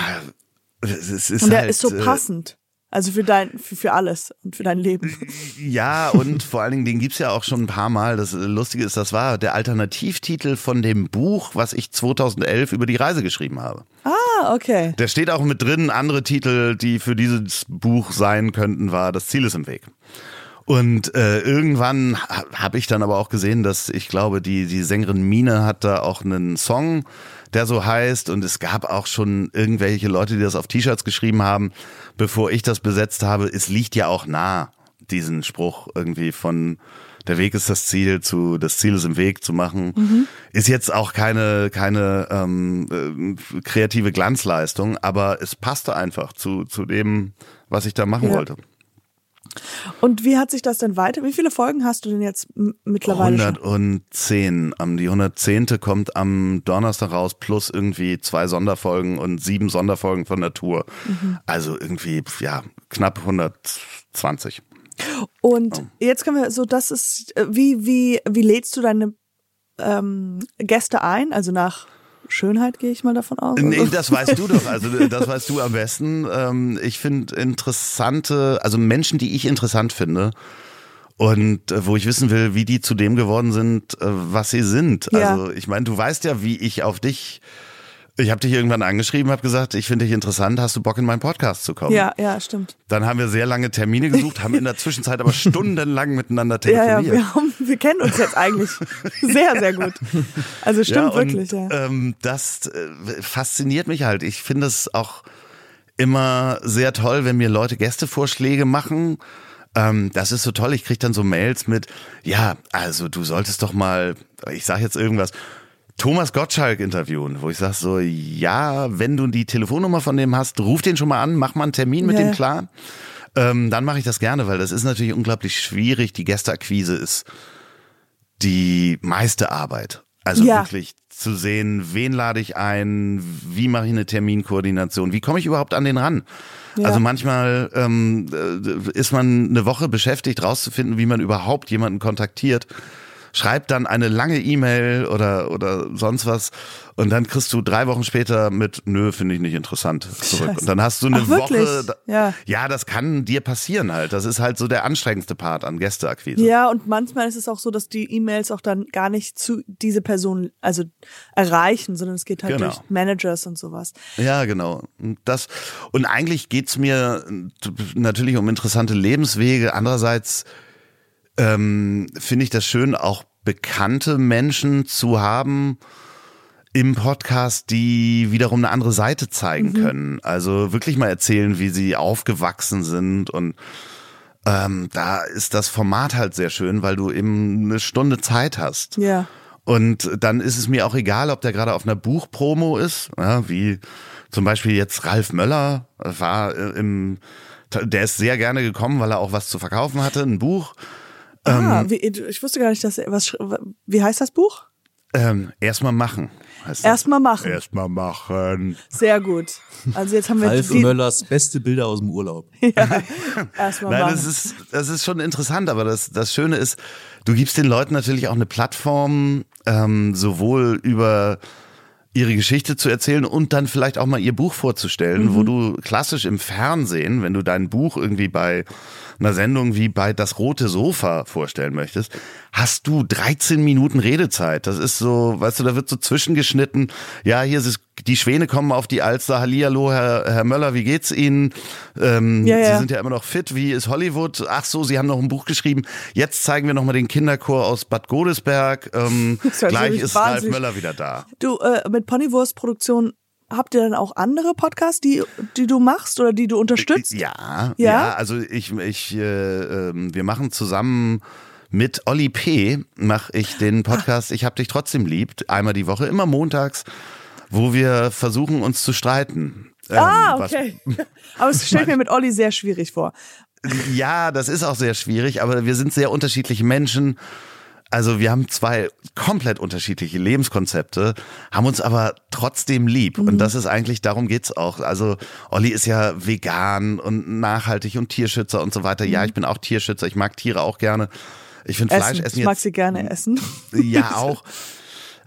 es ist und der halt, ist so äh, passend. Also für dein für, für alles und für dein Leben. Ja, und vor allen Dingen, den gibt's ja auch schon ein paar Mal. Das Lustige ist, das war der Alternativtitel von dem Buch, was ich 2011 über die Reise geschrieben habe. Ah, okay. Der steht auch mit drin. Andere Titel, die für dieses Buch sein könnten, war Das Ziel ist im Weg. Und äh, irgendwann ha- habe ich dann aber auch gesehen, dass ich glaube, die, die Sängerin Mine hat da auch einen Song, der so heißt. Und es gab auch schon irgendwelche Leute, die das auf T-Shirts geschrieben haben, bevor ich das besetzt habe. Es liegt ja auch nah, diesen Spruch irgendwie von der Weg ist das Ziel zu das Ziel ist im Weg zu machen. Ist jetzt auch keine, keine ähm, äh, kreative Glanzleistung, aber es passte einfach zu, zu dem, was ich da machen Ja. wollte. Und wie hat sich das denn weiter? Wie viele Folgen hast du denn jetzt mittlerweile schon? 110. Am die 110. kommt am Donnerstag raus plus irgendwie zwei Sonderfolgen und sieben Sonderfolgen von der Tour. Mhm. Also irgendwie ja knapp 120. Und Oh. jetzt können wir so, das ist, äh, wie, wie, wie lädst du deine ähm, Gäste ein? Also nach Schönheit gehe ich mal davon aus. Nee, das weißt du doch. Also das weißt du am besten. Ähm, ich finde interessante, also Menschen, die ich interessant finde und äh, wo ich wissen will, wie die zu dem geworden sind, äh, was sie sind. Ja. Also ich meine, du weißt ja, wie ich auf dich. Ich habe dich irgendwann angeschrieben, habe gesagt, ich finde dich interessant, hast du Bock in meinen Podcast zu kommen? ja, ja, stimmt. Dann haben wir sehr lange Termine gesucht, haben in der Zwischenzeit aber stundenlang miteinander Ja, ja, telefoniert. wir, haben, wir kennen uns jetzt eigentlich sehr, sehr gut. Also stimmt ja, wirklich, und, ja. Ähm, das äh, fasziniert mich halt. Ich finde es auch immer sehr toll, wenn mir Leute Gästevorschläge machen. Ähm, das ist so toll. Ich kriege dann so Mails mit, ja, also du solltest doch mal, ich sage jetzt irgendwas, Thomas Gottschalk interviewen, wo ich sage so, ja, wenn du die Telefonnummer von dem hast, ruf den schon mal an, mach mal einen Termin mit Ja, dem klar. Ähm, dann mache ich das gerne, weil das ist natürlich unglaublich schwierig. Die Gästeakquise ist die meiste Arbeit. Also Ja. wirklich zu sehen, wen lade ich ein, wie mache ich eine Terminkoordination, wie komme ich überhaupt an den ran? Ja. Also manchmal ähm, äh, ist man eine Woche beschäftigt, rauszufinden, wie man überhaupt jemanden kontaktiert. Schreibt dann eine lange E-Mail oder, oder sonst was und dann kriegst du drei Wochen später mit, nö, finde ich nicht interessant, zurück. Scheiße. Und dann hast du eine Ach? Woche. Ja. ja, das kann dir passieren halt. Das ist halt so der anstrengendste Part an Gästeakquise. Ja, und manchmal ist es auch so, dass die E-Mails auch dann gar nicht zu diese Person also erreichen, sondern es geht halt Genau. durch Managers und sowas. Ja, genau. Und Das, und eigentlich geht's mir natürlich um interessante Lebenswege. Andererseits ähm, finde ich das schön, auch bekannte Menschen zu haben im Podcast, die wiederum eine andere Seite zeigen können. Also wirklich mal erzählen, wie sie aufgewachsen sind und ähm, da ist das Format halt sehr schön, weil du eben eine Stunde Zeit hast. Ja. Und dann ist es mir auch egal, ob der gerade auf einer Buchpromo ist, ja, wie zum Beispiel jetzt Ralf Möller war äh, im, der ist sehr gerne gekommen, weil er auch was zu verkaufen hatte, ein Buch. Ah, wie, ich wusste gar nicht, dass was wie heißt das Buch? Ähm, erstmal machen. Erstmal machen. Erstmal machen. Sehr gut. Also jetzt haben wir Ralf die, Möllers beste Bilder aus dem Urlaub. erstmal Nein, machen. das ist, das ist schon interessant, aber das, das Schöne ist, du gibst den Leuten natürlich auch eine Plattform, ähm, sowohl über ihre Geschichte zu erzählen und dann vielleicht auch mal ihr Buch vorzustellen, wo du klassisch im Fernsehen, wenn du dein Buch irgendwie bei einer Sendung wie bei Das Rote Sofa vorstellen möchtest, hast du 13 Minuten Redezeit. Das ist so, weißt du, da wird so zwischengeschnitten, ja, hier ist, die Schwäne kommen auf die Alster. Hallihallo, Herr, Herr Möller, wie geht's Ihnen? Ähm, Ja, ja. Sie sind ja immer noch fit. Wie ist Hollywood? Ach so, Sie haben noch ein Buch geschrieben. Jetzt zeigen wir nochmal den Kinderchor aus Bad Godesberg. Ähm, gleich ist Ralf Möller wieder da. Du, äh, mit Ponywurst-Produktion habt ihr dann auch andere Podcasts, die, die du machst oder die du unterstützt? Ja, ja, Ja? also ich, ich, äh, ähm, wir machen zusammen mit Olli P. mache ich den Podcast Ich hab dich trotzdem lieb, einmal die Woche, immer montags, wo wir versuchen uns zu streiten. Ähm, ah, okay. Aber es stellt mir mit Olli sehr schwierig vor. Ja, das ist auch sehr schwierig, aber wir sind sehr unterschiedliche Menschen. Also wir haben zwei komplett unterschiedliche Lebenskonzepte, haben uns aber trotzdem lieb. Und das ist eigentlich, darum geht's auch. Also Olli ist ja vegan und nachhaltig und Tierschützer und so weiter. Ja, ich bin auch Tierschützer, ich mag Tiere auch gerne. Ich finde Fleisch Essen. Ich mag sie gerne essen. ja auch.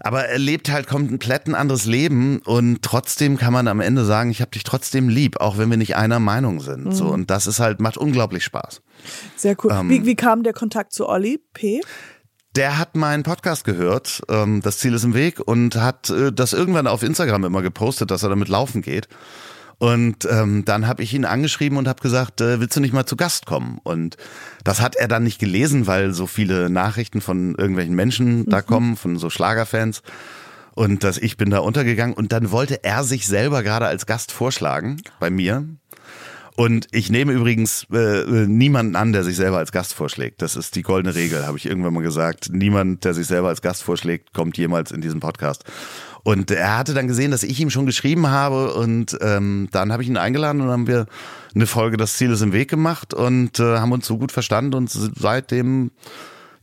Aber er lebt halt komplett ein anderes Leben und trotzdem kann man am Ende sagen, ich habe dich trotzdem lieb, auch wenn wir nicht einer Meinung sind. So und das ist halt macht unglaublich Spaß. Sehr cool. Ähm. wie, wie kam der Kontakt zu Olli P? Der hat meinen Podcast gehört, ähm, das Ziel ist im Weg, und hat äh, das irgendwann auf Instagram immer gepostet, dass er damit laufen geht. Und ähm, dann habe ich ihn angeschrieben und habe gesagt, äh, willst du nicht mal zu Gast kommen? Und das hat er dann nicht gelesen, weil so viele Nachrichten von irgendwelchen Menschen da kommen, von so Schlagerfans. Und dass ich bin da untergegangen. Und dann wollte er sich selber gerade als Gast vorschlagen bei mir. Und ich nehme übrigens äh, niemanden an, der sich selber als Gast vorschlägt. Das ist die goldene Regel, habe ich irgendwann mal gesagt. Niemand, der sich selber als Gast vorschlägt, kommt jemals in diesen Podcast. Und er hatte dann gesehen, dass ich ihm schon geschrieben habe und ähm, dann habe ich ihn eingeladen und haben wir eine Folge Das Ziel ist im Weg gemacht und äh, haben uns so gut verstanden und seitdem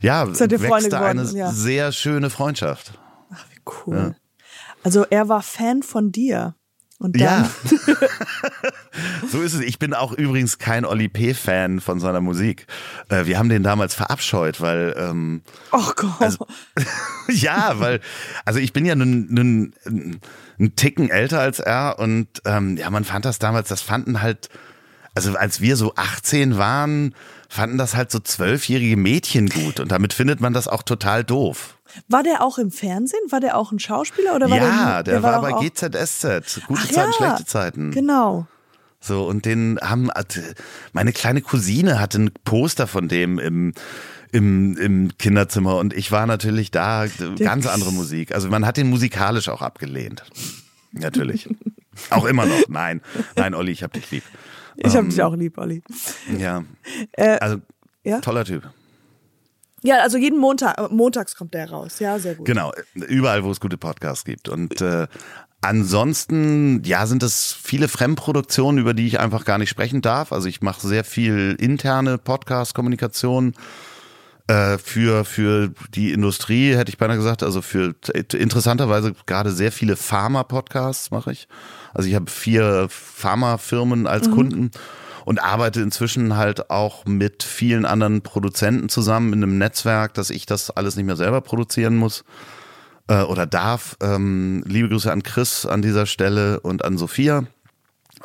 ja Seid wächst da eine ja. sehr schöne Freundschaft. Ach, wie cool. Also er war Fan von dir. Und dann, Ja. so ist es. Ich bin auch übrigens kein Oli P-Fan von seiner Musik. Äh, wir haben den damals verabscheut, weil ähm, oh Gott. Also- ja, weil also ich bin ja nun, nun ein Ticken älter als er und ähm, ja, man fand das damals, das fanden halt, also als wir so 18 waren, fanden das halt so zwölfjährige Mädchen gut und damit findet man das auch total doof. War der auch im Fernsehen? War der auch ein Schauspieler oder war ja, der, der, war doch bei GZSZ, gute Ach Zeiten, ja, schlechte Zeiten. Genau. So, und den haben, hatte- meine kleine Cousine hatte ein Poster von dem im, im, im Kinderzimmer und ich war natürlich da, ganz andere Musik. Also man hat den musikalisch auch abgelehnt. Natürlich. auch immer noch. Nein, nein, Olli, ich hab dich lieb. Ich habe Ähm, dich auch lieb, Olli. Ja. Äh, Also, ja? toller Typ. Ja, also jeden Montag, montags kommt der raus. Ja, sehr gut. Genau, überall, wo es gute Podcasts gibt. Und äh, ansonsten, ja, sind es viele Fremdproduktionen, über die ich einfach gar nicht sprechen darf. Also ich mache sehr viel interne Podcast-Kommunikation äh, für, für die Industrie, hätte ich beinahe gesagt. Also für interessanterweise gerade sehr viele Pharma-Podcasts mache ich. Also ich habe vier Pharmafirmen als Kunden und arbeite inzwischen halt auch mit vielen anderen Produzenten zusammen in einem Netzwerk, dass ich das alles nicht mehr selber produzieren muss äh, oder darf. Ähm, liebe Grüße an Chris an dieser Stelle und an Sophia.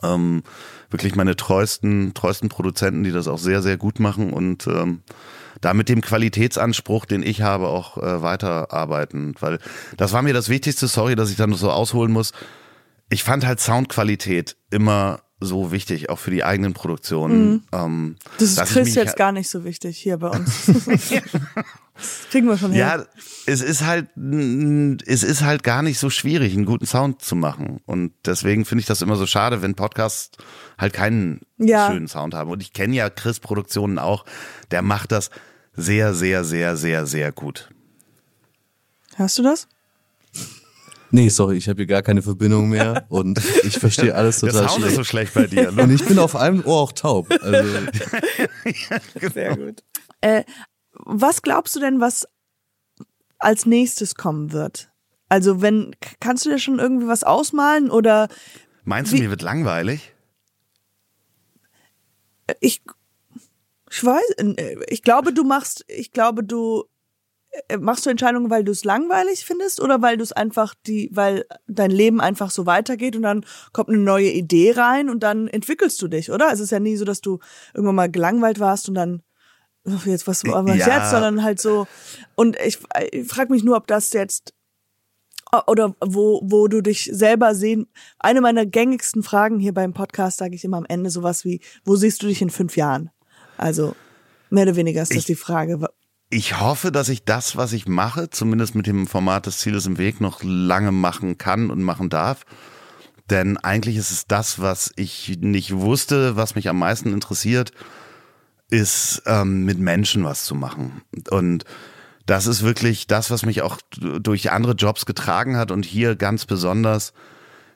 Ähm, wirklich meine treuesten, treuesten Produzenten, die das auch sehr, sehr gut machen und ähm, da mit dem Qualitätsanspruch, den ich habe, auch äh, weiterarbeiten. Weil das war mir das Wichtigste, sorry, dass ich dann so ausholen muss. Ich fand halt Soundqualität immer so wichtig, auch für die eigenen Produktionen. Ähm, Das ist Chris jetzt halt- gar nicht so wichtig hier bei uns. das kriegen wir schon hin. Ja, es ist halt, es ist halt gar nicht so schwierig, einen guten Sound zu machen. Und deswegen finde ich das immer so schade, wenn Podcasts halt keinen Ja. schönen Sound haben. Und ich kenne ja Chris Produktionen auch. Der macht das sehr, sehr, sehr, sehr, sehr gut. Hörst du das? Nee, sorry, ich habe hier gar keine Verbindung mehr und ich verstehe alles Der total Sound ist so schlecht. schlecht bei dir. Und Ne? ich bin auf einem Ohr auch taub. Also, Sehr gut. Äh, was glaubst du denn, was als nächstes kommen wird? Also, wenn, kannst du dir schon irgendwie was ausmalen oder Meinst du, Wie- mir wird langweilig? ich, ich weiß, äh, ich glaube, du machst, ich glaube, du äh, machst du Entscheidungen, weil du es langweilig findest oder weil du es einfach die, weil dein Leben einfach so weitergeht und dann kommt eine neue Idee rein und dann entwickelst du dich, oder? Es ist ja nie so, dass du irgendwann mal gelangweilt warst und dann "Ach, jetzt was, was Ja. jetzt, sondern halt so. Und ich, ich frage mich nur, ob das jetzt oder wo, wo du dich selber sehen. Eine meiner gängigsten Fragen hier beim Podcast sage ich immer am Ende sowas wie, wo siehst du dich in fünf Jahren? Also mehr oder weniger ist das Ich- die Frage. Ich hoffe, dass ich das, was ich mache, zumindest mit dem Format des Zieles im Weg, noch lange machen kann und machen darf. Denn eigentlich ist es das, was ich nicht wusste, was mich am meisten interessiert, ist ähm, mit Menschen was zu machen. Und das ist wirklich das, was mich auch durch andere Jobs getragen hat und hier ganz besonders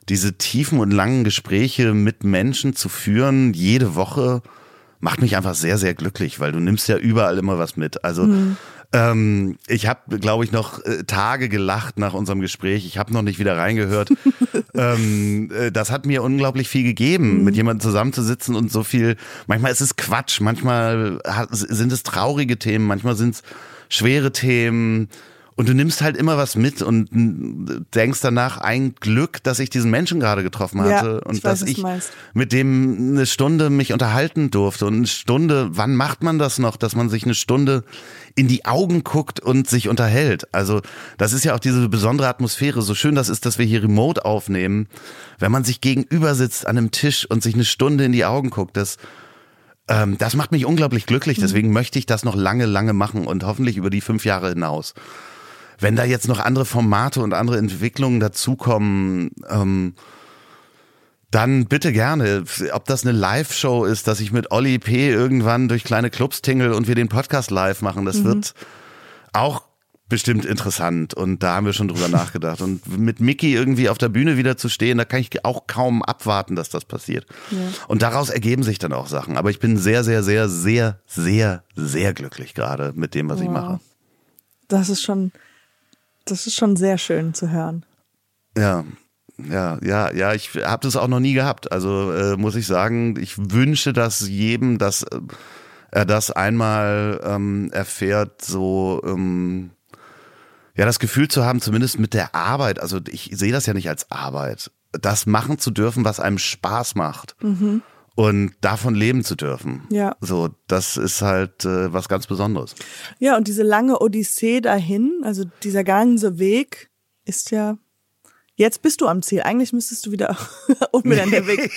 diese tiefen und langen Gespräche mit Menschen zu führen, jede Woche, macht mich einfach sehr, sehr glücklich, weil du nimmst ja überall immer was mit. Also ähm, ich habe, glaube ich, noch äh, Tage gelacht nach unserem Gespräch. Ich habe noch nicht wieder reingehört. ähm, äh, das hat mir unglaublich viel gegeben, mit jemandem zusammenzusitzen und so viel. Manchmal ist es Quatsch, manchmal hat, sind es traurige Themen, manchmal sind es schwere Themen. Und du nimmst halt immer was mit und denkst danach ein Glück, dass ich diesen Menschen gerade getroffen Ja, hatte ich und weiß, dass ich mit dem eine Stunde mich unterhalten durfte. Und eine Stunde, wann macht man das noch, dass man sich eine Stunde in die Augen guckt und sich unterhält? Also das ist ja auch diese besondere Atmosphäre. So schön das ist, dass wir hier remote aufnehmen. Wenn man sich gegenüber sitzt an einem Tisch und sich eine Stunde in die Augen guckt, das ähm, das macht mich unglaublich glücklich. Deswegen möchte ich das noch lange, lange machen und hoffentlich über die fünf Jahre hinaus. Wenn da jetzt noch andere Formate und andere Entwicklungen dazukommen, ähm, dann bitte gerne. Ob das eine Live-Show ist, dass ich mit Olli P. irgendwann durch kleine Clubs tingle und wir den Podcast live machen, das wird auch bestimmt interessant. Und da haben wir schon drüber nachgedacht. Und mit Mickey irgendwie auf der Bühne wieder zu stehen, da kann ich auch kaum abwarten, dass das passiert. Und daraus ergeben sich dann auch Sachen. Aber ich bin sehr, sehr, sehr, sehr, sehr, sehr glücklich gerade mit dem, was ich Wow. mache. Das ist schon, das ist schon sehr schön zu hören. Ja, ja, ja, ja, ich habe das auch noch nie gehabt. Also äh, muss ich sagen, ich wünsche das jedem, dass äh, er das einmal ähm, erfährt, so ähm, ja, das Gefühl zu haben, zumindest mit der Arbeit, also ich sehe das ja nicht als Arbeit, das machen zu dürfen, was einem Spaß macht. Und davon leben zu dürfen. Ja. So, das ist halt äh, was ganz Besonderes. Ja, und diese lange Odyssee dahin, also dieser ganze Weg ist ja. Jetzt bist du am Ziel. Eigentlich müsstest du wieder unbedingt der Weg.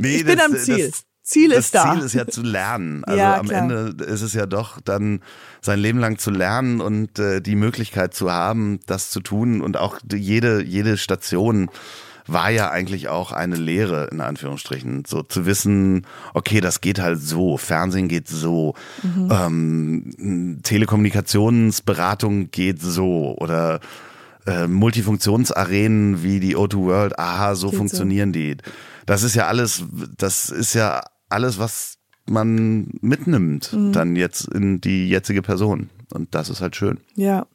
Nee, ich bin das- am Ziel. das- Ziel das ist da. Ziel ist ja zu lernen. Also Ja, am klar. Ende ist es ja doch dann sein Leben lang zu lernen und äh, die Möglichkeit zu haben, das zu tun und auch jede jede Station war ja eigentlich auch eine Lehre in Anführungsstrichen, so zu wissen, okay, das geht halt so, Fernsehen geht so, Mhm. ähm, Telekommunikationsberatung geht so oder äh, Multifunktionsarenen wie die O2 World, aha, so Geht so. funktionieren die. Das ist ja alles, das ist ja alles, was man mitnimmt, Mhm. dann jetzt in die jetzige Person. Und das ist halt schön. Ja.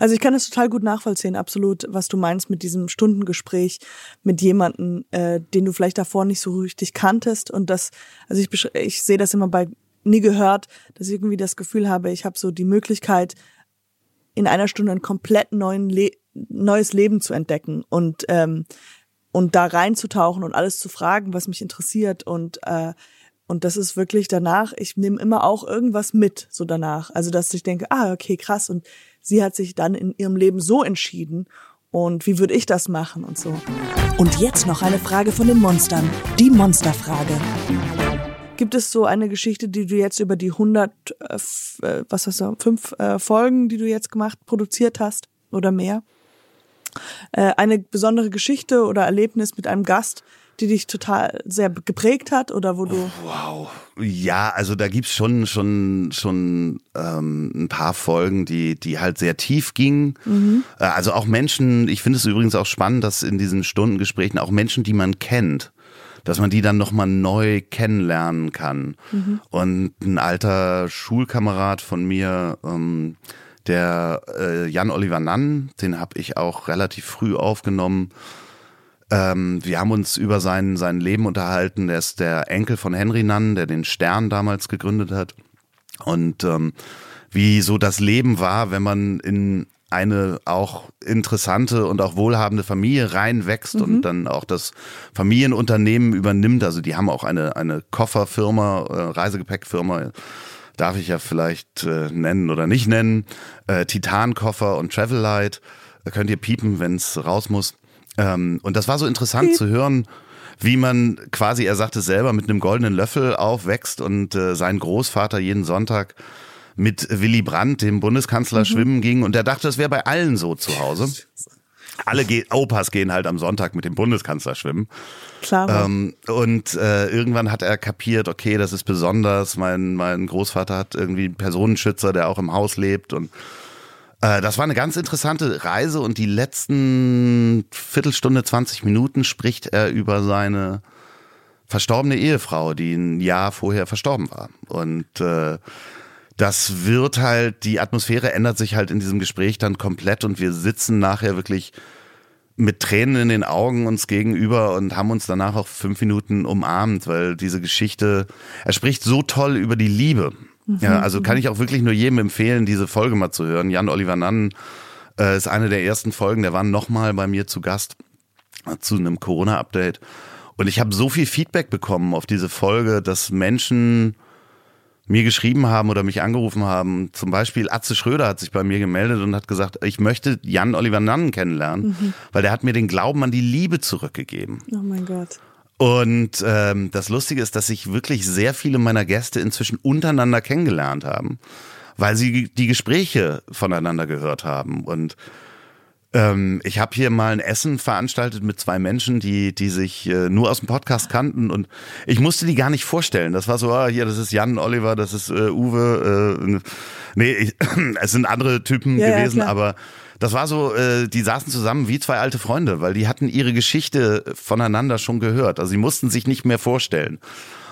Also ich kann das total gut nachvollziehen, absolut, was du meinst mit diesem Stundengespräch mit jemandem, äh, den du vielleicht davor nicht so richtig kanntest. Und das, also ich, ich sehe das immer bei nie gehört, dass ich irgendwie das Gefühl habe, ich habe so die Möglichkeit, in einer Stunde ein komplett neuen Le neues Leben zu entdecken und ähm, und da reinzutauchen und alles zu fragen, was mich interessiert und äh, und das ist wirklich danach, ich nehme immer auch irgendwas mit, so danach. Also, dass ich denke, ah, okay, krass. Und sie hat sich dann in ihrem Leben so entschieden. Und wie würde ich das machen und so. Und jetzt noch eine Frage von den Monstern. Die Monsterfrage. Gibt es so eine Geschichte, die du jetzt über die 100, äh, äh, was hast du, fünf äh, Folgen, die du jetzt gemacht, produziert hast oder mehr? Äh, eine besondere Geschichte oder Erlebnis mit einem Gast, die dich total sehr geprägt hat oder wo du Wow. Ja, also da gibt's schon schon schon ähm, ein paar Folgen, die die halt sehr tief gingen. Äh, Also auch Menschen. Ich finde es übrigens auch spannend, dass in diesen Stundengesprächen auch Menschen, die man kennt, dass man die dann noch mal neu kennenlernen kann. Und ein alter Schulkamerad von mir. Ähm, der äh, Jan Oliver Nann, den habe ich auch relativ früh aufgenommen. Ähm, wir haben uns über sein, sein Leben unterhalten. Er ist der Enkel von Henry Nann, der den Stern damals gegründet hat. Und ähm, wie so das Leben war, wenn man in eine auch interessante und auch wohlhabende Familie reinwächst und dann auch das Familienunternehmen übernimmt. Also die haben auch eine, eine Kofferfirma, äh, Reisegepäckfirma, darf ich ja vielleicht äh, nennen oder nicht nennen, äh, Titankoffer und Travellight. Da könnt ihr piepen, wenn es raus muss. Ähm, und das war so interessant Piep. zu hören, wie man quasi, er sagte selber, mit einem goldenen Löffel aufwächst und äh, sein Großvater jeden Sonntag mit Willy Brandt, dem Bundeskanzler, mhm. schwimmen ging. Und er dachte, das wäre bei allen so zu Hause. Alle Ge Opas gehen halt am Sonntag mit dem Bundeskanzler schwimmen. Klar. Ähm, und äh, irgendwann hat er kapiert, okay, das ist besonders. Mein, mein Großvater hat irgendwie einen Personenschützer, der auch im Haus lebt. Und das war eine ganz interessante Reise. Und die letzten Viertelstunde, 20 Minuten spricht er über seine verstorbene Ehefrau, die ein Jahr vorher verstorben war. Und äh, das wird halt, die Atmosphäre ändert sich halt in diesem Gespräch dann komplett und wir sitzen nachher wirklich mit Tränen in den Augen uns gegenüber und haben uns danach auch fünf Minuten umarmt, weil diese Geschichte, er spricht so toll über die Liebe. Ja, also kann ich auch wirklich nur jedem empfehlen, diese Folge mal zu hören. Jan Oliver Nannen äh, ist eine der ersten Folgen, der war nochmal bei mir zu Gast zu einem Corona-Update. Und ich habe so viel Feedback bekommen auf diese Folge, dass Menschen mir geschrieben haben oder mich angerufen haben. Zum Beispiel Atze Schröder hat sich bei mir gemeldet und hat gesagt, ich möchte Jan Oliver Nannen kennenlernen, mhm. weil der hat mir den Glauben an die Liebe zurückgegeben. Oh mein Gott. Und ähm, das Lustige ist, dass sich wirklich sehr viele meiner Gäste inzwischen untereinander kennengelernt haben, weil sie die Gespräche voneinander gehört haben. Und ähm, ich habe hier mal ein Essen veranstaltet mit zwei Menschen, die, die sich äh, nur aus dem Podcast kannten und ich musste die gar nicht vorstellen. Das war so, ah, hier, das ist Jan, Oliver, das ist äh, Uwe. Äh, nee, ich, es sind andere Typen ja, gewesen, ja, aber das war so, äh, die saßen zusammen wie zwei alte Freunde, weil die hatten ihre Geschichte voneinander schon gehört. Also sie mussten sich nicht mehr vorstellen.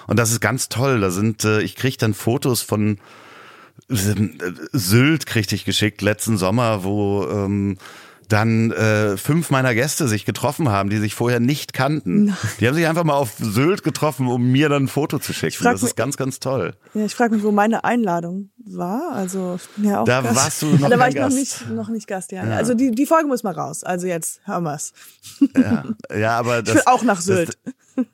Und das ist ganz toll. Da sind, äh, ich krieg dann Fotos von äh, Sylt kriegte ich geschickt letzten Sommer, wo ähm, dann äh, fünf meiner Gäste sich getroffen haben, die sich vorher nicht kannten. Nein. Die haben sich einfach mal auf Sylt getroffen, um mir dann ein Foto zu schicken. Das ist ganz, ganz toll. Ja, ich frage mich, wo meine Einladung war. Also ja auch da Gast. warst du noch Da war ich Gast. noch nicht, noch nicht Gast, ja. ja. Also die, die Folge muss mal raus. Also jetzt hören wir's. Ja, ja aber das, ich will auch nach Sylt.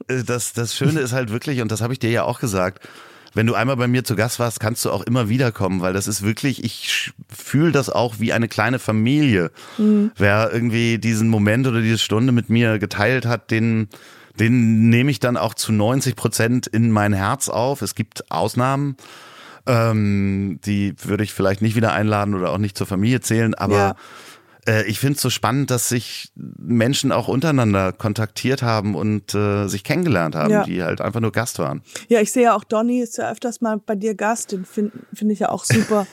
Das, das, das Schöne ist halt wirklich, und das habe ich dir ja auch gesagt, wenn du einmal bei mir zu Gast warst, kannst du auch immer wiederkommen, weil das ist wirklich, ich fühle das auch wie eine kleine Familie. Mhm. Wer irgendwie diesen Moment oder diese Stunde mit mir geteilt hat, den, den nehme ich dann auch zu 90 Prozent in mein Herz auf. Es gibt Ausnahmen. Ähm, die würde ich vielleicht nicht wieder einladen oder auch nicht zur Familie zählen, aber ja äh, ich finde es so spannend, dass sich Menschen auch untereinander kontaktiert haben und äh, sich kennengelernt haben, ja. die halt einfach nur Gast waren. Ja, ich sehe ja auch Donny ist ja öfters mal bei dir Gast, den finde find ich ja auch super.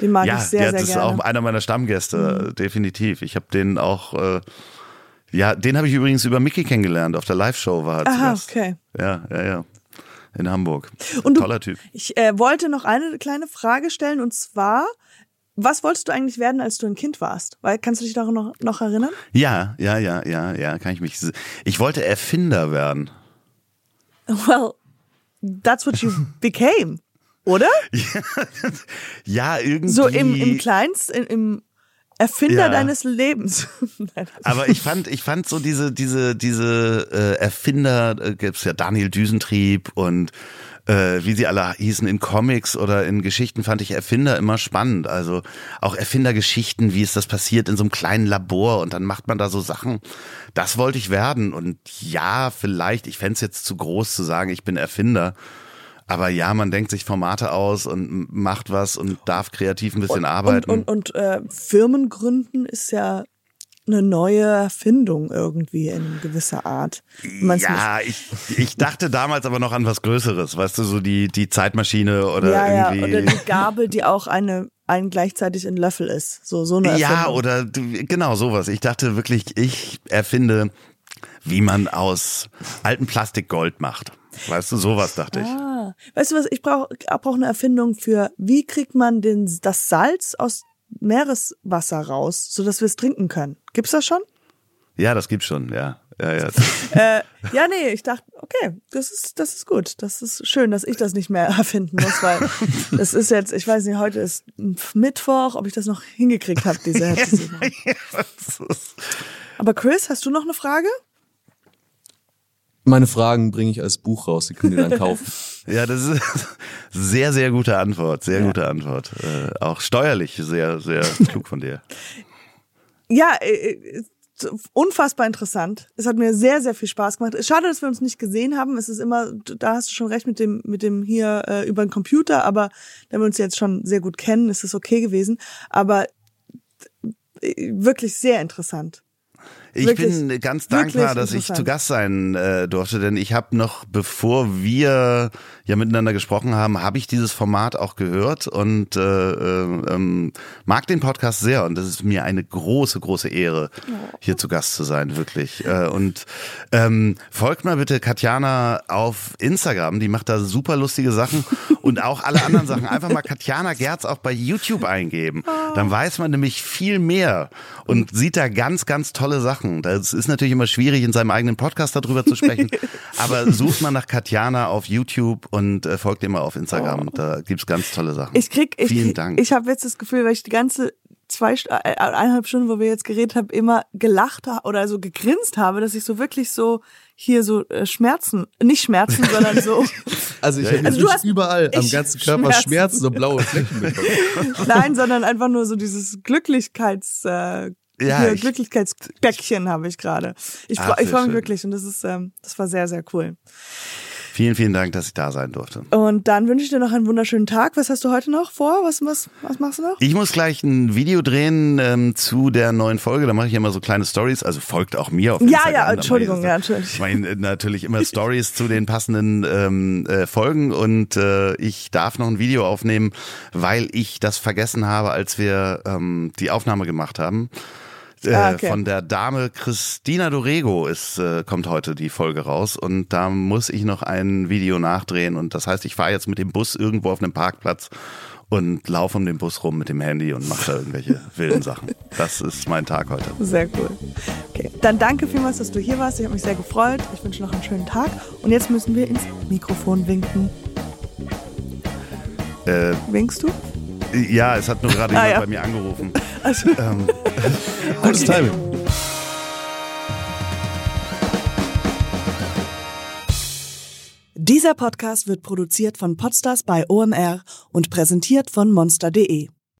Den mag ja, ich sehr, sehr das gerne. Das ist auch einer meiner Stammgäste, mhm. definitiv. Ich habe den auch, äh, ja, den habe ich übrigens über Mickey kennengelernt, auf der Live-Show war er Aha, okay. Ja, ja, ja in Hamburg. Und du, Toller Typ. Ich äh, wollte noch eine kleine Frage stellen und zwar, was wolltest du eigentlich werden, als du ein Kind warst? Weil, kannst du dich daran noch, noch erinnern? Ja, ja, ja, ja, ja, kann ich mich. Ich wollte Erfinder werden. Well, that's what you became, oder? ja, irgendwie. So im, im Kleinst, im, im Erfinder ja. deines Lebens. Aber ich fand, ich fand so diese, diese, diese äh, Erfinder, äh, gibt's ja Daniel Düsentrieb und äh, wie sie alle hießen, in Comics oder in Geschichten fand ich Erfinder immer spannend. Also auch Erfindergeschichten, wie ist das passiert in so einem kleinen Labor und dann macht man da so Sachen. Das wollte ich werden. Und ja, vielleicht, ich fände es jetzt zu groß zu sagen, ich bin Erfinder. Aber ja, man denkt sich Formate aus und macht was und darf kreativ ein bisschen und, arbeiten. Und, und, und äh, Firmen gründen ist ja eine neue Erfindung irgendwie in gewisser Art. Ja, ich, ich dachte damals aber noch an was Größeres, weißt du, so die, die Zeitmaschine oder ja, irgendwie. Ja, oder die Gabel, die auch eine, ein gleichzeitig ein Löffel ist. So, so eine Erfindung. Ja, oder genau sowas. Ich dachte wirklich, ich erfinde, wie man aus altem Plastik Gold macht. Weißt du, sowas dachte ich. Ah, weißt du was, ich brauche brauch eine Erfindung für, wie kriegt man den, das Salz aus Meereswasser raus, sodass wir es trinken können. Gibt's das schon? Ja, das gibt's schon, ja. Ja, ja. äh, ja, nee, ich dachte, okay, das ist, das ist gut. Das ist schön, dass ich das nicht mehr erfinden muss, weil das ist jetzt, ich weiß nicht, heute ist Mittwoch, ob ich das noch hingekriegt habe, diese Hetze. Aber Chris, hast du noch eine Frage? Meine Fragen bringe ich als Buch raus, die könnt ihr dann kaufen. ja, das ist sehr, sehr gute Antwort, sehr ja. gute Antwort. Äh, auch steuerlich sehr, sehr klug von dir. Ja, äh, äh, unfassbar interessant. Es hat mir sehr, sehr viel Spaß gemacht. Schade, dass wir uns nicht gesehen haben. Es ist immer, da hast du schon recht mit dem, mit dem hier äh, über den Computer, aber da wir uns jetzt schon sehr gut kennen, ist es okay gewesen. Aber äh, wirklich sehr interessant. Ich Wirklich, bin ganz dankbar, dass ich zu Gast sein äh, durfte, denn ich habe noch, bevor wir ja miteinander gesprochen haben, habe ich dieses Format auch gehört und äh, äh, ähm, mag den Podcast sehr und das ist mir eine große, große Ehre, hier zu Gast zu sein, wirklich. Äh, und ähm, folgt mal bitte Katjana auf Instagram, die macht da super lustige Sachen und auch alle anderen Sachen. Einfach mal Katjana Gerz auch bei YouTube eingeben. Dann weiß man nämlich viel mehr und sieht da ganz, ganz tolle Sachen. Das ist natürlich immer schwierig, in seinem eigenen Podcast darüber zu sprechen. aber sucht mal nach Katjana auf YouTube und äh, folgt ihr mal auf Instagram. Da gibt's ganz tolle Sachen. Ich krieg, ich, Vielen Dank. Ich habe jetzt das Gefühl, weil ich die ganze zwei, St- äh, eineinhalb Stunden, wo wir jetzt geredet haben, immer gelacht oder so gegrinst habe, dass ich so wirklich so hier so äh, Schmerzen, nicht Schmerzen, sondern so, Also ich habe Also du hast- überall am ganzen Körper Schmerzen. Schmerzen, so blaue Flecken bekommen. nein, sondern einfach nur so dieses Glücklichkeits, äh, Ja, hier, ich- Glücklichkeitsbäckchen habe ich gerade. Ich, Ach, ich freue mich schön. wirklich und das ist, ähm, das war sehr, sehr cool. Vielen, vielen Dank, dass ich da sein durfte. Und dann wünsche ich dir noch einen wunderschönen Tag. Was hast du heute noch vor? Was, was, was machst du noch? Ich muss gleich ein Video drehen ähm, zu der neuen Folge. Da mache ich immer so kleine Stories. Also folgt auch mir auf Ja, Instagram. ja, ich Entschuldigung, ja, natürlich. Ich meine natürlich immer Stories zu den passenden ähm, äh, Folgen und äh, ich darf noch ein Video aufnehmen, weil ich das vergessen habe, als wir ähm, die Aufnahme gemacht haben. Äh, Ah, okay. Von der Dame Christina Dorego ist, äh, kommt heute die Folge raus und da muss ich noch ein Video nachdrehen und das heißt, ich fahre jetzt mit dem Bus irgendwo auf einem Parkplatz und laufe um den Bus rum mit dem Handy und mache da irgendwelche wilden Sachen. Das ist mein Tag heute. Sehr cool. Okay, dann danke vielmals, dass du hier warst. Ich habe mich sehr gefreut. Ich wünsche noch einen schönen Tag. Und jetzt müssen wir ins Mikrofon winken. Äh, Winkst du? Ja, es hat nur gerade Ah, jemand ja. bei mir angerufen. Also, Ähm, Gutes Timing. dieser Podcast wird produziert von Podstars bei OMR und präsentiert von monster.de.